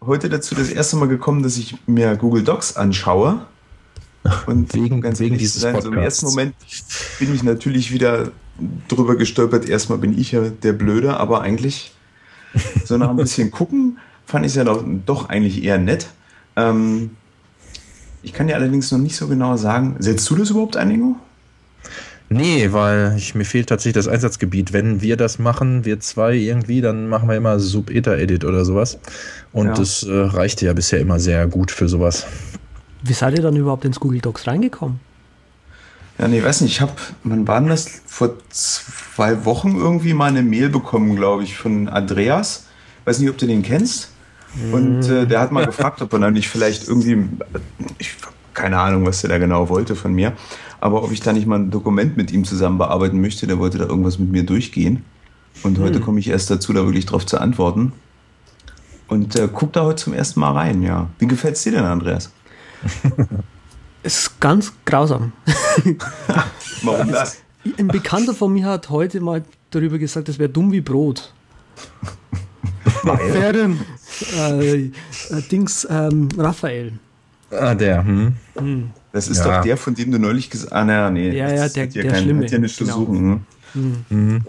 heute dazu das erste Mal gekommen, dass ich mir Google Docs anschaue. Und wegen, ganz wegen dieses sein, so Im ersten Moment bin ich natürlich wieder drüber gestolpert. Erstmal bin ich ja der Blöde, aber eigentlich so nach ein bisschen gucken fand ich es ja doch, doch eigentlich eher nett. Ähm, ich kann dir allerdings noch nicht so genau sagen, setzt du das überhaupt ein, Ingo? Nee, weil ich, mir fehlt tatsächlich das Einsatzgebiet. Wenn wir das machen, wir zwei irgendwie, dann machen wir immer Sub-Eta-Edit oder sowas. Und ja. das äh, reichte ja bisher immer sehr gut für sowas. Wie seid ihr dann überhaupt ins Google Docs reingekommen? Ja, nee, weiß nicht. Ich habe, wann war das? Vor zwei Wochen irgendwie mal eine Mail bekommen, glaube ich, von Andreas. Weiß nicht, ob du den kennst. Und äh, der hat mal gefragt, ob er dann nicht vielleicht irgendwie, ich keine Ahnung, was der da genau wollte von mir, aber ob ich da nicht mal ein Dokument mit ihm zusammen bearbeiten möchte, der wollte da irgendwas mit mir durchgehen. Und heute hm. komme ich erst dazu, da wirklich drauf zu antworten. Und äh, guck da heute zum ersten Mal rein, ja. Wie gefällt es dir denn, Andreas? es ist ganz grausam. Warum das? Ein Bekannter von mir hat heute mal darüber gesagt, es wäre dumm wie Brot. Wer denn? Äh, äh, Dings, ähm, Raphael. Ah, der, hm. hm. Das ist ja. doch der, von dem du neulich gesagt hast. Ah, naja, nee. Ja, ja, der, der kein, Schlimme. Hat ja nichts genau. zu suchen. Hm. Mhm.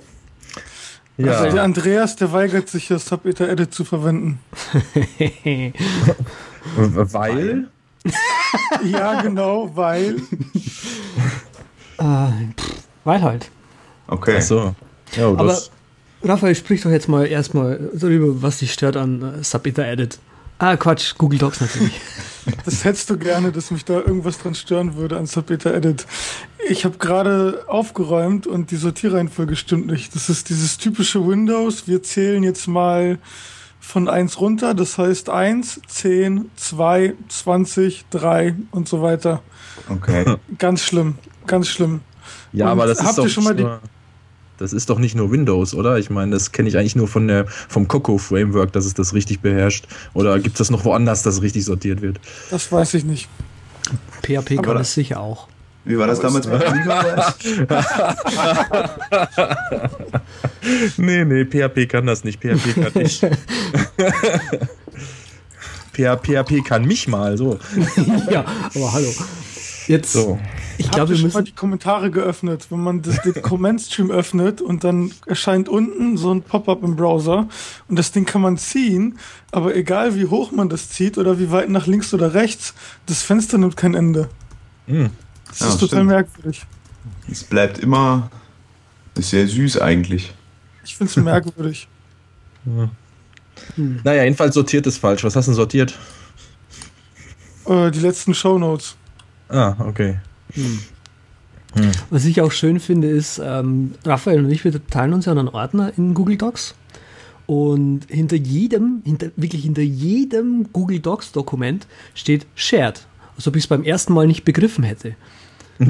Ja. Also der Andreas, der weigert sich, das Subeta Edit zu verwenden. weil? ja, genau, weil. äh, weil halt. Okay. Ach so. Ja, Aber Raphael, sprich doch jetzt mal erstmal darüber, was dich stört an äh, Subeta Edit. Ah, Quatsch, Google Docs natürlich. Das hättest du gerne, dass mich da irgendwas dran stören würde an Subeta Edit. Ich habe gerade aufgeräumt und die Sortierreihenfolge stimmt nicht. Das ist dieses typische Windows. Wir zählen jetzt mal von 1 runter. Das heißt 1, 10, 2, 20, 3 und so weiter. Okay. Ganz schlimm, ganz schlimm. Ja, und aber das ist doch schon mal die das ist doch nicht nur Windows, oder? Ich meine, das kenne ich eigentlich nur von der, vom Coco Framework, dass es das richtig beherrscht. Oder gibt es das noch woanders, dass es richtig sortiert wird? Das weiß ich nicht. PHP kann es sicher auch. Wie war das damals bei nee, nee, PHP kann das nicht. PHP kann nicht. PHP kann mich mal so. ja, aber hallo. Jetzt. So. Ich glaube, wir müssen mal die Kommentare geöffnet. Wenn man das, den Comment-Stream öffnet und dann erscheint unten so ein Pop-up im Browser und das Ding kann man ziehen, aber egal wie hoch man das zieht oder wie weit nach links oder rechts, das Fenster nimmt kein Ende. Mhm. Das ja, ist total stimmt. merkwürdig. Es bleibt immer ist sehr süß eigentlich. Ich finde es merkwürdig. Ja. Hm. Naja, jedenfalls sortiert es falsch. Was hast du denn sortiert? Äh, die letzten Shownotes. Ah, okay. Hm. Was ich auch schön finde, ist, ähm, Raphael und ich, wir teilen uns ja einen Ordner in Google Docs. Und hinter jedem, hinter, wirklich hinter jedem Google Docs Dokument steht Shared. Als ob ich es beim ersten Mal nicht begriffen hätte.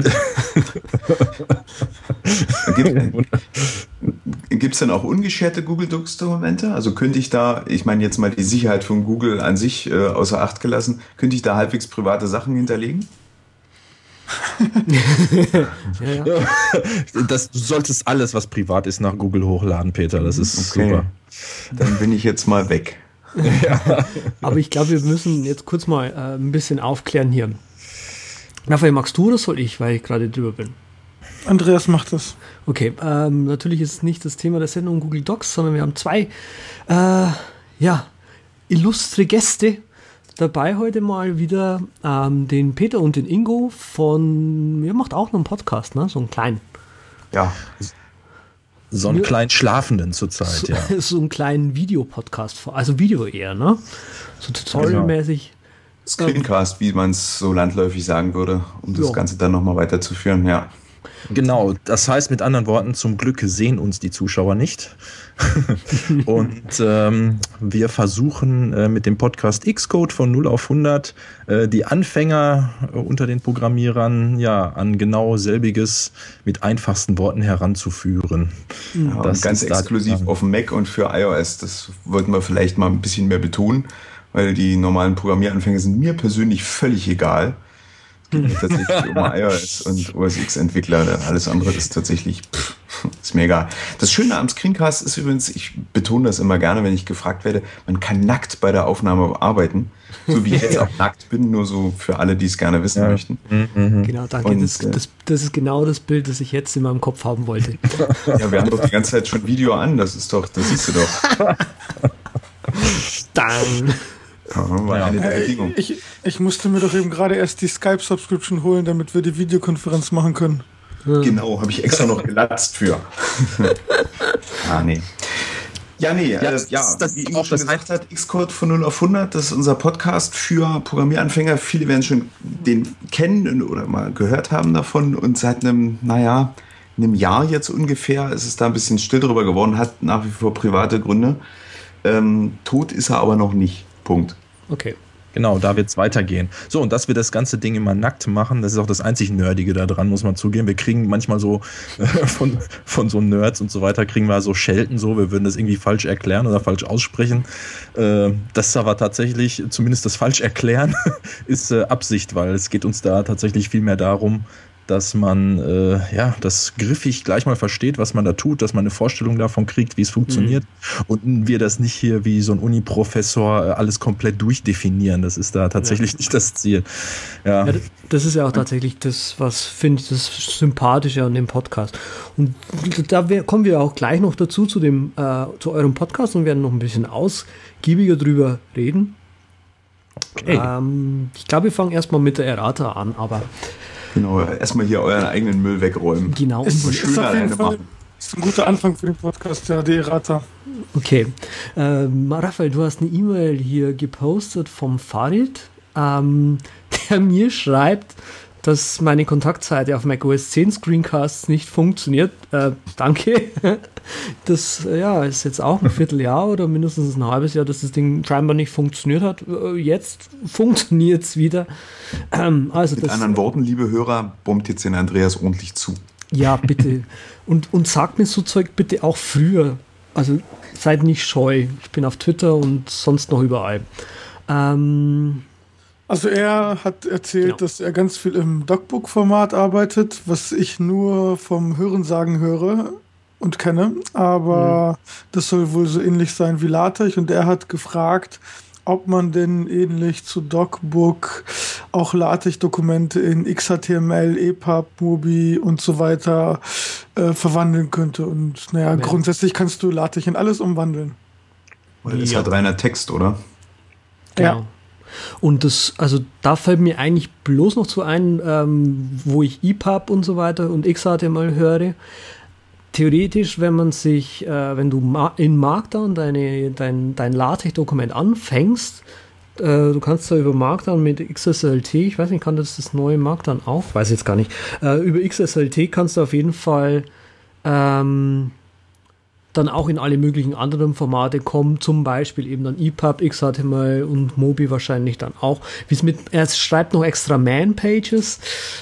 Gibt es denn auch ungescherte Google Docs Dokumente? Also könnte ich da, ich meine jetzt mal die Sicherheit von Google an sich äh, außer Acht gelassen, könnte ich da halbwegs private Sachen hinterlegen? Ja, ja. Das, du solltest alles, was privat ist, nach Google hochladen, Peter. Das ist okay. super. Dann bin ich jetzt mal weg. ja. Aber ich glaube, wir müssen jetzt kurz mal äh, ein bisschen aufklären hier. Raphael, magst du oder soll ich, weil ich gerade drüber bin? Andreas macht das. Okay, ähm, natürlich ist es nicht das Thema der Sendung Google Docs, sondern wir haben zwei, äh, ja, illustre Gäste dabei heute mal wieder ähm, den Peter und den Ingo von, ihr macht auch noch einen Podcast, ne? So einen kleinen. Ja. So einen kleinen Schlafenden zurzeit, so, ja. So einen kleinen Videopodcast, also Video eher, ne? So tutorialmäßig. Screencast, wie man es so landläufig sagen würde, um das ja. Ganze dann nochmal weiterzuführen, ja. Genau, das heißt mit anderen Worten, zum Glück sehen uns die Zuschauer nicht. und ähm, wir versuchen äh, mit dem Podcast Xcode von 0 auf 100 äh, die Anfänger äh, unter den Programmierern ja an genau selbiges mit einfachsten Worten heranzuführen. Ja, das ganz exklusiv auf dem Mac und für iOS. Das wollten wir vielleicht mal ein bisschen mehr betonen, weil die normalen Programmieranfänge sind mir persönlich völlig egal tatsächlich um iOS und OS X Entwickler. Alles andere ist tatsächlich. Pff. ist mir egal. Das Schöne am Screencast ist übrigens, ich betone das immer gerne, wenn ich gefragt werde, man kann nackt bei der Aufnahme arbeiten. So wie ich jetzt auch nackt bin, nur so für alle, die es gerne wissen ja. möchten. Mhm. Genau, danke. Und, das, äh, das, das, ist genau das Bild, das ich jetzt in meinem Kopf haben wollte. Ja, wir haben doch die ganze Zeit schon Video an, das ist doch, das siehst du doch. Dann. Ja, ja. Ich, ich musste mir doch eben gerade erst die Skype-Subscription holen, damit wir die Videokonferenz machen können. Genau, habe ich extra noch gelatzt für. ah, nee. Ja, nee, ja, äh, ja das, wie Ingo schon gesagt hat, Xcode von 0 auf 100, das ist unser Podcast für Programmieranfänger. Viele werden schon den kennen oder mal gehört haben davon und seit einem, naja, einem Jahr jetzt ungefähr ist es da ein bisschen still drüber geworden, hat nach wie vor private Gründe. Ähm, tot ist er aber noch nicht. Punkt. Okay. Genau, da wird es weitergehen. So, und dass wir das ganze Ding immer nackt machen, das ist auch das einzig Nerdige daran, muss man zugeben. Wir kriegen manchmal so äh, von, von so Nerds und so weiter, kriegen wir so Schelten so, wir würden das irgendwie falsch erklären oder falsch aussprechen. Äh, das ist aber tatsächlich, zumindest das falsch erklären, ist äh, Absicht, weil es geht uns da tatsächlich viel mehr darum, dass man äh, ja das griffig gleich mal versteht, was man da tut, dass man eine Vorstellung davon kriegt, wie es funktioniert mhm. und wir das nicht hier wie so ein Uni-Professor äh, alles komplett durchdefinieren. Das ist da tatsächlich ja. nicht das Ziel. Ja. ja. das ist ja auch tatsächlich das, was finde ich das Sympathische an dem Podcast. Und da kommen wir auch gleich noch dazu zu dem äh, zu eurem Podcast und werden noch ein bisschen ausgiebiger drüber reden. Okay. Ähm, ich glaube, wir fangen erstmal mit der Errata an, aber Genau, erstmal hier euren eigenen Müll wegräumen. Genau. Ist, ist, ist auf jeden Fall ist ein guter Anfang für den Podcast, ja, die Errata. Okay. Ähm, Raphael, du hast eine E-Mail hier gepostet vom Farid, ähm, der mir schreibt, dass meine Kontaktseite auf macOS 10 Screencasts nicht funktioniert. Äh, danke. Das ja, ist jetzt auch ein Vierteljahr oder mindestens ein halbes Jahr, dass das Ding scheinbar nicht funktioniert hat. Äh, jetzt funktioniert es wieder. Ähm, also Mit das, anderen Worten, liebe Hörer, bombt jetzt den Andreas ordentlich zu. Ja, bitte. und, und sagt mir so Zeug bitte auch früher. Also seid nicht scheu. Ich bin auf Twitter und sonst noch überall. Ähm, also er hat erzählt, genau. dass er ganz viel im Docbook-Format arbeitet, was ich nur vom Hörensagen höre und kenne. Aber mhm. das soll wohl so ähnlich sein wie LaTeX. Und er hat gefragt, ob man denn ähnlich zu DocBook auch LaTeX-Dokumente in XHTML, EPUB, Mobi und so weiter äh, verwandeln könnte. Und naja, ja. grundsätzlich kannst du LaTeX in alles umwandeln. Weil das ja. hat reiner Text, oder? Genau. Ja. Und das, also da fällt mir eigentlich bloß noch zu ein, ähm, wo ich EPUB und so weiter und XHTML höre. Theoretisch, wenn man sich, äh, wenn du in Markdown deine, dein, dein LaTeX-Dokument anfängst, äh, du kannst da über Markdown mit XSLT, ich weiß nicht, kann das das neue Markdown auch? Weiß jetzt gar nicht. Äh, über XSLT kannst du auf jeden Fall ähm, dann auch in alle möglichen anderen Formate kommen, zum Beispiel eben dann EPUB, XHTML und Mobi wahrscheinlich dann auch. Wie es mit, er schreibt noch extra Man-Pages,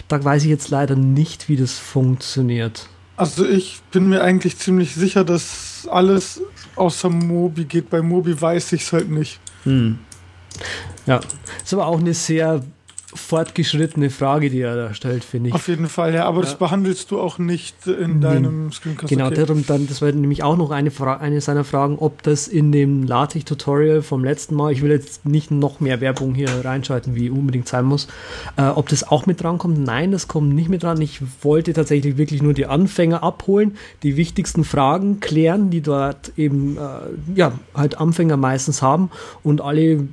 da weiß ich jetzt leider nicht, wie das funktioniert. Also ich bin mir eigentlich ziemlich sicher, dass alles außer Mobi geht. Bei Mobi weiß ich es halt nicht. Hm. Ja, ist aber auch eine sehr fortgeschrittene Frage, die er da stellt, finde ich. Auf jeden Fall, ja, aber ja. das behandelst du auch nicht in deinem Screencast. Genau, okay. darum dann, das war nämlich auch noch eine, eine seiner Fragen, ob das in dem LaTeX-Tutorial vom letzten Mal, ich will jetzt nicht noch mehr Werbung hier reinschalten, wie unbedingt sein muss, äh, ob das auch mit drankommt. Nein, das kommt nicht mit dran. Ich wollte tatsächlich wirklich nur die Anfänger abholen, die wichtigsten Fragen klären, die dort eben, äh, ja, halt Anfänger meistens haben und alle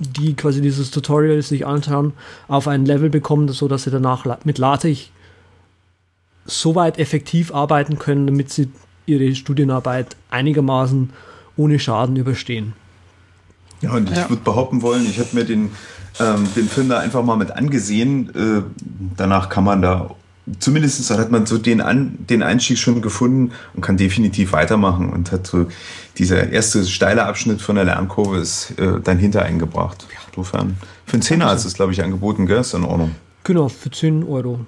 die quasi dieses Tutorial sich anschauen, auf ein Level bekommen, so dass sie danach mit LaTeX so weit effektiv arbeiten können, damit sie ihre Studienarbeit einigermaßen ohne Schaden überstehen. Ja, und ich ja. würde behaupten wollen, ich habe mir den, ähm, den Film da einfach mal mit angesehen. Äh, danach kann man da zumindest hat man so den, An, den Einstieg schon gefunden und kann definitiv weitermachen und hat so dieser erste steile Abschnitt von der Lernkurve ist äh, dann hinter eingebracht. Insofern, für einen Zehner ist es, glaube ich, angeboten, gell? Ist in Ordnung. Genau, für 10 Euro.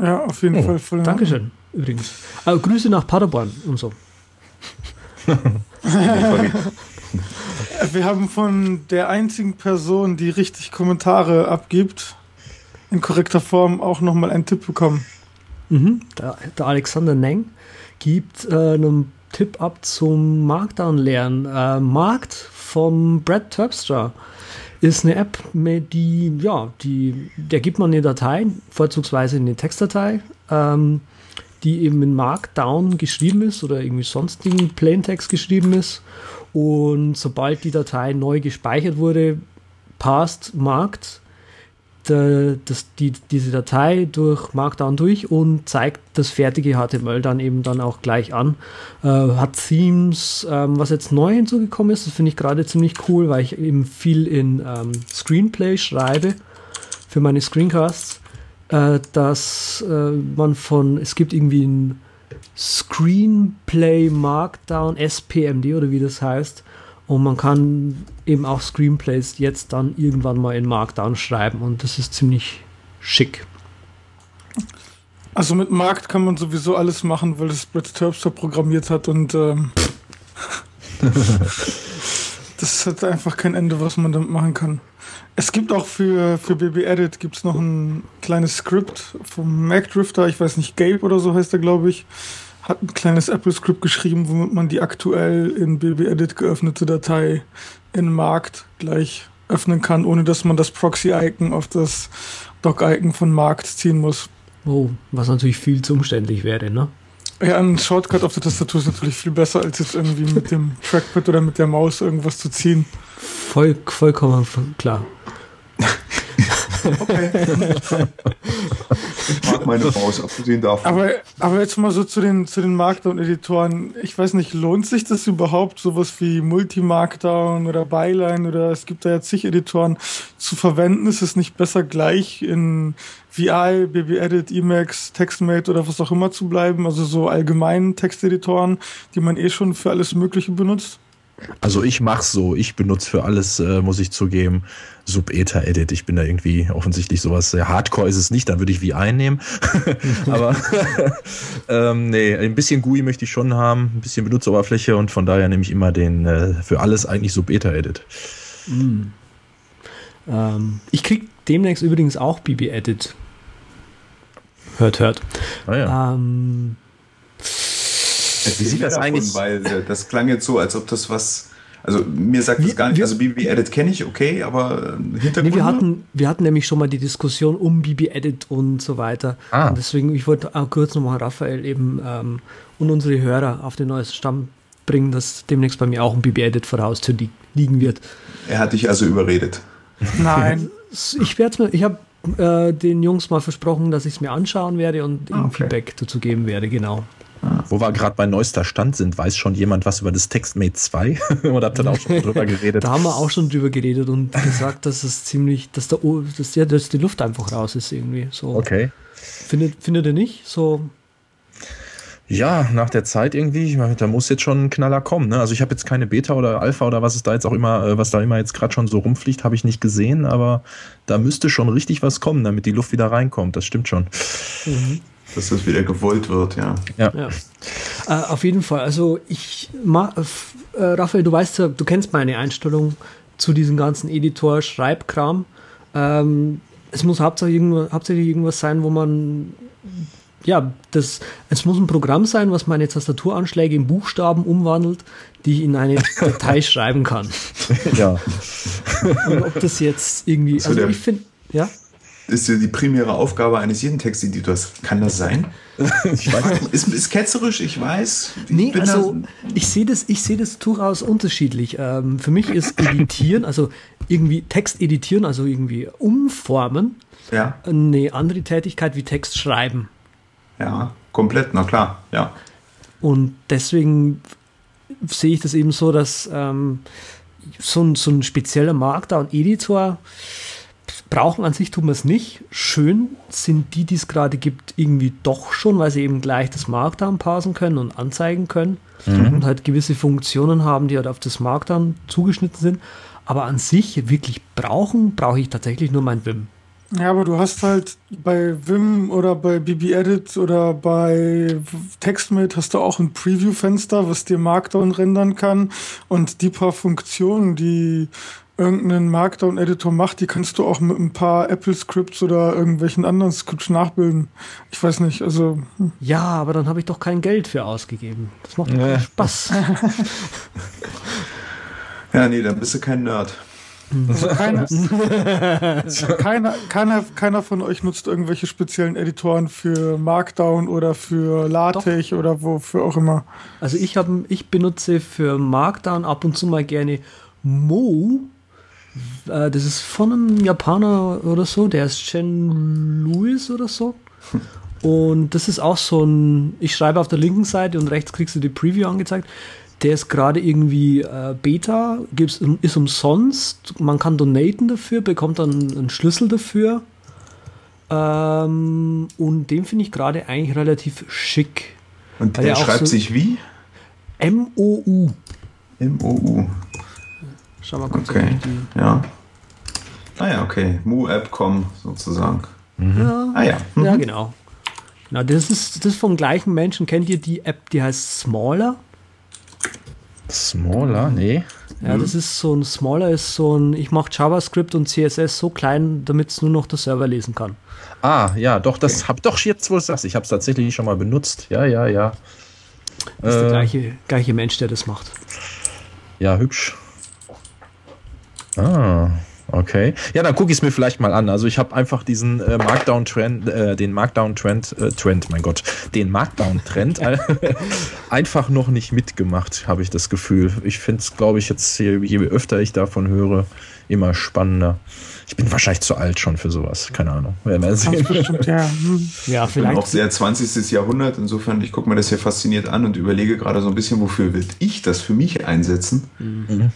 Ja, auf jeden oh, Fall. Voll Dankeschön, übrigens. Also, Grüße nach Paderborn und so. Wir haben von der einzigen Person, die richtig Kommentare abgibt, in korrekter Form auch nochmal einen Tipp bekommen. Mhm, der, der Alexander Neng gibt äh, einen Tipp ab zum Markdown-Lernen. Äh, Markt vom Brad Terpstra ist eine App, die, ja, die, der gibt man eine Datei, vorzugsweise eine Textdatei, ähm, die eben in Markdown geschrieben ist oder irgendwie sonstigen Plaintext geschrieben ist. Und sobald die Datei neu gespeichert wurde, passt Markt das, die, diese Datei durch Markdown durch und zeigt das fertige HTML dann eben dann auch gleich an. Äh, hat Themes, ähm, was jetzt neu hinzugekommen ist, das finde ich gerade ziemlich cool, weil ich eben viel in ähm, Screenplay schreibe für meine Screencasts, äh, dass äh, man von, es gibt irgendwie ein Screenplay Markdown SPMD oder wie das heißt, und man kann eben auch Screenplays jetzt dann irgendwann mal in Markdown schreiben und das ist ziemlich schick. Also mit Markt kann man sowieso alles machen, weil das Brett Terpster programmiert hat und ähm, das hat einfach kein Ende, was man damit machen kann. Es gibt auch für, für BB Edit gibt's noch ein kleines Skript vom Mac Drifter, ich weiß nicht, Gabe oder so heißt er, glaube ich hat ein kleines Apple-Script geschrieben, womit man die aktuell in BB-Edit geöffnete Datei in Markt gleich öffnen kann, ohne dass man das Proxy-Icon auf das Dock-Icon von Markt ziehen muss. Oh, was natürlich viel zu umständlich wäre, ne? Ja, ein Shortcut auf der Tastatur ist natürlich viel besser, als jetzt irgendwie mit dem Trackpad oder mit der Maus irgendwas zu ziehen. Voll, vollkommen klar. Okay. ich mag meine Maus, abgesehen davon. Aber, aber jetzt mal so zu den, zu den Markdown-Editoren. Ich weiß nicht, lohnt sich das überhaupt, sowas wie Multi-Markdown oder Byline oder es gibt da ja zig Editoren zu verwenden? Ist es nicht besser gleich in VI, BB-Edit, Emacs, TextMate oder was auch immer zu bleiben? Also so allgemeinen Texteditoren, die man eh schon für alles Mögliche benutzt? Also ich mach's so, ich benutze für alles, äh, muss ich zugeben, Sub-Eta-Edit. Ich bin da irgendwie offensichtlich sowas, sehr Hardcore ist es nicht, dann würde ich wie einnehmen. Aber ähm, nee, ein bisschen GUI möchte ich schon haben, ein bisschen Benutzeroberfläche und von daher nehme ich immer den äh, für alles eigentlich Sub-Eta-Edit. Mm. Ähm, ich krieg demnächst übrigens auch BB-Edit. Hört, hört. Ah, ja. ähm, wie sieht das eigentlich? Weil äh, das klang jetzt so, als ob das was. Also mir sagt das gar nicht. Also BB Edit kenne ich, okay, aber äh, Hintergrund. Nee, wir hatten, wir hatten nämlich schon mal die Diskussion um BB Edit und so weiter. Ah. Und deswegen, ich wollte auch kurz nochmal Raphael eben ähm, und unsere Hörer auf den neuesten Stamm bringen, dass demnächst bei mir auch ein BB Edit vor der Haustür li liegen wird. Er hat dich also überredet. Nein. ich werde mir, ich habe äh, den Jungs mal versprochen, dass ich es mir anschauen werde und ah, okay. Feedback dazu geben werde, genau. Wo wir gerade bei neuester Stand sind, weiß schon jemand was über das TextMate 2? Oder habt ihr da auch schon drüber geredet? da haben wir auch schon drüber geredet und gesagt, dass es ziemlich, dass, der, dass, ja, dass die Luft einfach raus ist irgendwie. So. Okay. Findet, findet ihr nicht? So. Ja, nach der Zeit irgendwie, da muss jetzt schon ein Knaller kommen. Ne? Also ich habe jetzt keine Beta oder Alpha oder was es da jetzt auch immer, äh, was da immer jetzt gerade schon so rumfliegt, habe ich nicht gesehen, aber da müsste schon richtig was kommen, damit die Luft wieder reinkommt. Das stimmt schon. Mhm dass das wieder gewollt wird, ja. Ja. ja. Äh, auf jeden Fall. Also ich, äh, Raphael, du weißt ja, du kennst meine Einstellung zu diesem ganzen Editor-Schreibkram. Ähm, es muss hauptsächlich, irgendwas, hauptsächlich irgendwas sein, wo man ja, das, es muss ein Programm sein, was meine Tastaturanschläge in Buchstaben umwandelt, die ich in eine Datei schreiben kann. Ja. Und ob das jetzt irgendwie, also ich finde, ja ist ja die primäre Aufgabe eines jeden Texteditors. Kann das sein? ich weiß, ist, ist ketzerisch, ich weiß. Ich nee, also ich sehe das, ich sehe das durchaus unterschiedlich. Ähm, für mich ist Editieren, also irgendwie Text editieren, also irgendwie umformen, ja. eine andere Tätigkeit wie Text schreiben. Ja, komplett, na klar, ja. Und deswegen sehe ich das eben so, dass ähm, so, ein, so ein spezieller Markdown-Editor brauchen an sich tun wir es nicht. Schön sind die, die es gerade gibt, irgendwie doch schon, weil sie eben gleich das Markdown parsen können und anzeigen können mhm. und halt gewisse Funktionen haben, die halt auf das Markdown zugeschnitten sind. Aber an sich wirklich brauchen, brauche ich tatsächlich nur mein Vim. Ja, aber du hast halt bei Vim oder bei BB-Edit oder bei TextMate hast du auch ein Preview-Fenster, was dir Markdown rendern kann. Und die paar Funktionen, die irgendeinen Markdown-Editor macht, die kannst du auch mit ein paar Apple-Scripts oder irgendwelchen anderen Scripts nachbilden. Ich weiß nicht, also. Hm. Ja, aber dann habe ich doch kein Geld für ausgegeben. Das macht ja. Spaß. ja, nee, dann bist du kein Nerd. Also keiner, keiner, keiner, keiner von euch nutzt irgendwelche speziellen Editoren für Markdown oder für LaTeX Doch. oder wofür auch immer. Also ich habe, ich benutze für Markdown ab und zu mal gerne Mo. Äh, das ist von einem Japaner oder so, der ist Chen Lewis oder so. Und das ist auch so ein, ich schreibe auf der linken Seite und rechts kriegst du die Preview angezeigt. Der ist gerade irgendwie äh, Beta, gibt's, ist umsonst. Man kann donaten dafür, bekommt dann einen Schlüssel dafür. Ähm, und den finde ich gerade eigentlich relativ schick. Und der schreibt so sich wie? M-O-U. M-O-U. Schau mal kurz. Okay. Ja. Ah ja, okay. Mu-App.com sozusagen. Mhm. Ja, ah ja. Mhm. Ja, genau. Genau, das ist, das ist vom gleichen Menschen. Kennt ihr die App, die heißt Smaller? Smaller? Nee. Ja, das ist so ein Smaller ist so ein, ich mache JavaScript und CSS so klein, damit es nur noch der Server lesen kann. Ah, ja, doch, das okay. hab doch jetzt, wo du sagst, ich habe es tatsächlich schon mal benutzt. Ja, ja, ja. Das ist äh, der gleiche, gleiche Mensch, der das macht. Ja, hübsch. Ah. Okay. Ja, dann gucke ich es mir vielleicht mal an. Also ich habe einfach diesen äh, Markdown-Trend, äh, den Markdown-Trend, äh, Trend, mein Gott, den Markdown-Trend einfach noch nicht mitgemacht, habe ich das Gefühl. Ich finde es, glaube ich, jetzt je, je öfter ich davon höre, immer spannender. Ich bin wahrscheinlich zu alt schon für sowas. Keine Ahnung. Ja, bestimmt, ja. ja, vielleicht. Ich bin auch sehr 20. Jahrhundert. Insofern, ich gucke mir das hier fasziniert an und überlege gerade so ein bisschen, wofür will ich das für mich einsetzen. Mhm.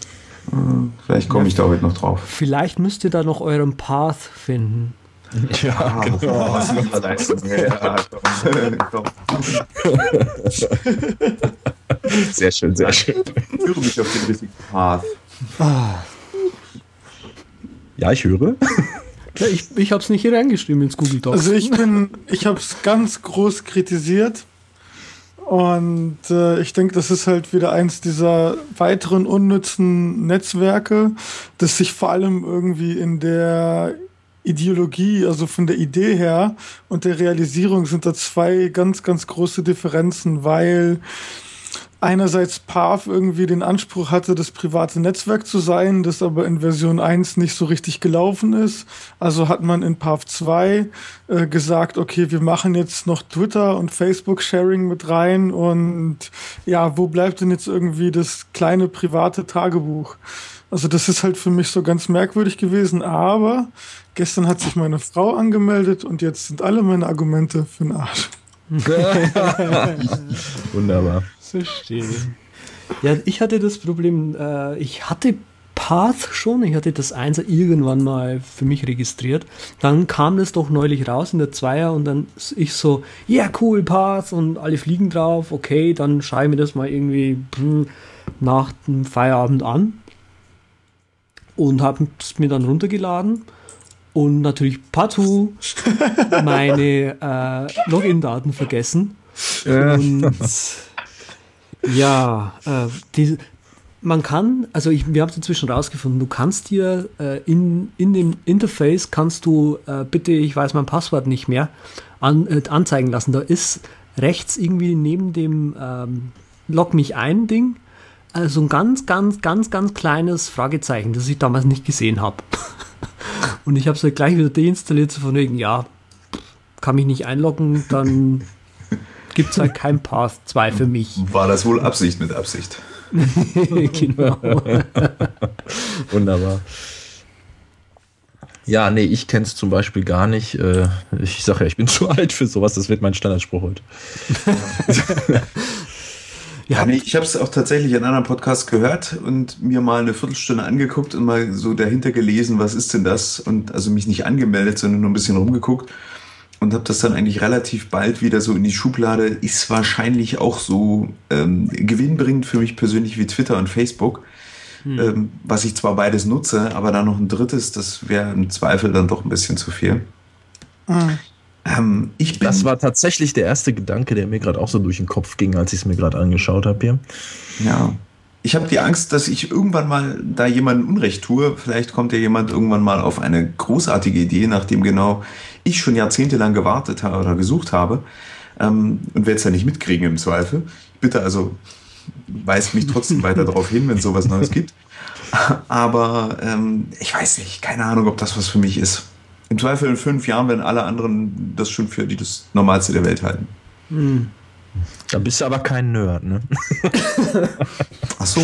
Vielleicht komme ich da heute noch drauf. Vielleicht müsst ihr da noch euren Path finden. Ja, ah, genau. sehr schön, sehr schön. Ich höre mich auf den richtigen Path. Ja, ich höre. Ja, ich ich habe es nicht hier reingeschrieben ins Google Docs. Also ich bin, ich habe es ganz groß kritisiert und äh, ich denke, das ist halt wieder eins dieser weiteren unnützen Netzwerke, das sich vor allem irgendwie in der Ideologie, also von der Idee her und der Realisierung sind da zwei ganz, ganz große Differenzen, weil einerseits Path irgendwie den Anspruch hatte, das private Netzwerk zu sein, das aber in Version 1 nicht so richtig gelaufen ist. Also hat man in Path 2 äh, gesagt, okay, wir machen jetzt noch Twitter und Facebook-Sharing mit rein und ja, wo bleibt denn jetzt irgendwie das kleine private Tagebuch? Also das ist halt für mich so ganz merkwürdig gewesen, aber gestern hat sich meine Frau angemeldet und jetzt sind alle meine Argumente für den Arsch. Wunderbar. Verstehe. Ja, ich hatte das Problem, äh, ich hatte Path schon, ich hatte das Einser irgendwann mal für mich registriert. Dann kam das doch neulich raus in der Zweier und dann ich so, ja yeah, cool, Path und alle fliegen drauf, okay, dann schaue ich mir das mal irgendwie hm, nach dem Feierabend an und habe es mir dann runtergeladen und natürlich partout meine äh, Login-Daten vergessen. Und ja, äh, die, man kann, also ich, wir haben es inzwischen rausgefunden, du kannst dir äh, in, in dem Interface kannst du äh, bitte, ich weiß mein Passwort nicht mehr, an, äh, anzeigen lassen. Da ist rechts irgendwie neben dem ähm, Log mich ein Ding, also ein ganz, ganz, ganz, ganz kleines Fragezeichen, das ich damals nicht gesehen habe. Und ich habe es halt gleich wieder deinstalliert, so von wegen, ja, kann mich nicht einloggen, dann gibt es halt kein Path 2 für mich. War das wohl Absicht mit Absicht? genau. Wunderbar. Ja, nee, ich kenne es zum Beispiel gar nicht. Äh, ich sage ja, ich bin zu alt für sowas, das wird mein Standardspruch heute. Ja, nee, ich habe es auch tatsächlich in einem anderen Podcast gehört und mir mal eine Viertelstunde angeguckt und mal so dahinter gelesen, was ist denn das? Und also mich nicht angemeldet, sondern nur ein bisschen rumgeguckt und habe das dann eigentlich relativ bald wieder so in die Schublade. Ist wahrscheinlich auch so ähm, gewinnbringend für mich persönlich wie Twitter und Facebook. Hm. Ähm, was ich zwar beides nutze, aber dann noch ein drittes, das wäre im Zweifel dann doch ein bisschen zu viel. Hm. Ähm, ich bin das war tatsächlich der erste Gedanke, der mir gerade auch so durch den Kopf ging, als ich es mir gerade angeschaut habe hier. Ja. ich habe die Angst, dass ich irgendwann mal da jemandem Unrecht tue. Vielleicht kommt ja jemand irgendwann mal auf eine großartige Idee, nachdem genau ich schon jahrzehntelang gewartet habe oder gesucht habe ähm, und werde es ja nicht mitkriegen im Zweifel. Bitte also weist mich trotzdem weiter darauf hin, wenn es sowas Neues gibt. Aber ähm, ich weiß nicht, keine Ahnung, ob das was für mich ist. Im Zweifel in fünf Jahren, wenn alle anderen das schon für die das Normalste der Welt halten. Hm. Da bist du aber kein Nerd, ne? Ach so.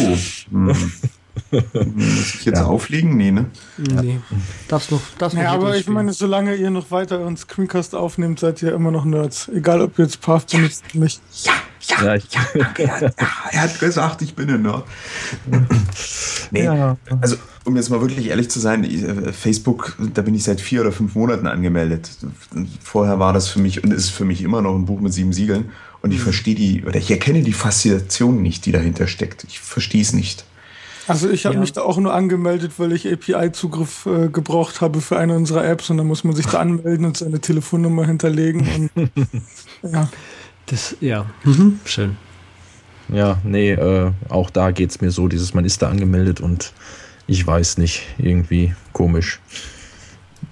Hm. Muss ich jetzt ja. auflegen? Nee, ne? Nee. Darfst noch, darfst ja, aber ich meine, solange ihr noch weiter uns Screencast aufnehmt, seid ihr immer noch Nerds. Egal, ob ihr jetzt Path benutzt oder nicht. Ja, ja, ja, ich, ja, ja, er hat gesagt, ich bin ein Nerd. nee, ja. also um jetzt mal wirklich ehrlich zu sein, äh, Facebook, da bin ich seit vier oder fünf Monaten angemeldet. Vorher war das für mich und ist für mich immer noch ein Buch mit sieben Siegeln. Und ich mhm. verstehe die, oder ich erkenne die Faszination nicht, die dahinter steckt. Ich verstehe es nicht. Also ich habe ja. mich da auch nur angemeldet, weil ich API-Zugriff äh, gebraucht habe für eine unserer Apps und dann muss man sich da anmelden und seine Telefonnummer hinterlegen. Und, ja. Das, ja, mhm. schön. Ja, nee, äh, auch da geht es mir so, dieses, man ist da angemeldet und ich weiß nicht, irgendwie komisch.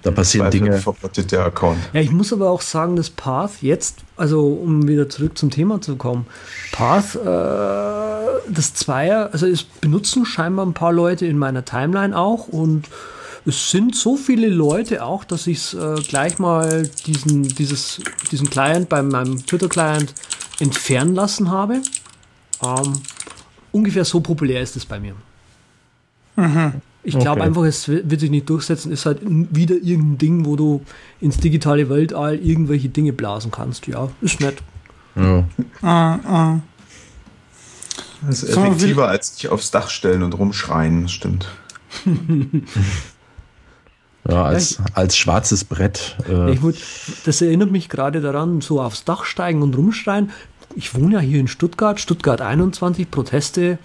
Da passieren Dinge. Verpottet der Account. Ja, ich muss aber auch sagen, dass Path jetzt, also um wieder zurück zum Thema zu kommen, Path, äh, das Zweier, also es benutzen scheinbar ein paar Leute in meiner Timeline auch und es sind so viele Leute auch, dass ich äh, gleich mal diesen, dieses, diesen Client bei meinem Twitter-Client entfernen lassen habe. Ähm, ungefähr so populär ist es bei mir. Mhm. Ich glaube okay. einfach, es wird sich nicht durchsetzen. Es ist halt wieder irgendein Ding, wo du ins digitale Weltall irgendwelche Dinge blasen kannst. Ja, ist nett. Ja. Ah, ah. Das ist effektiver als sich aufs Dach stellen und rumschreien, das stimmt. Ja, als, als schwarzes Brett. Äh. Ich würd, das erinnert mich gerade daran, so aufs Dach steigen und rumschreien. Ich wohne ja hier in Stuttgart, Stuttgart 21, Proteste.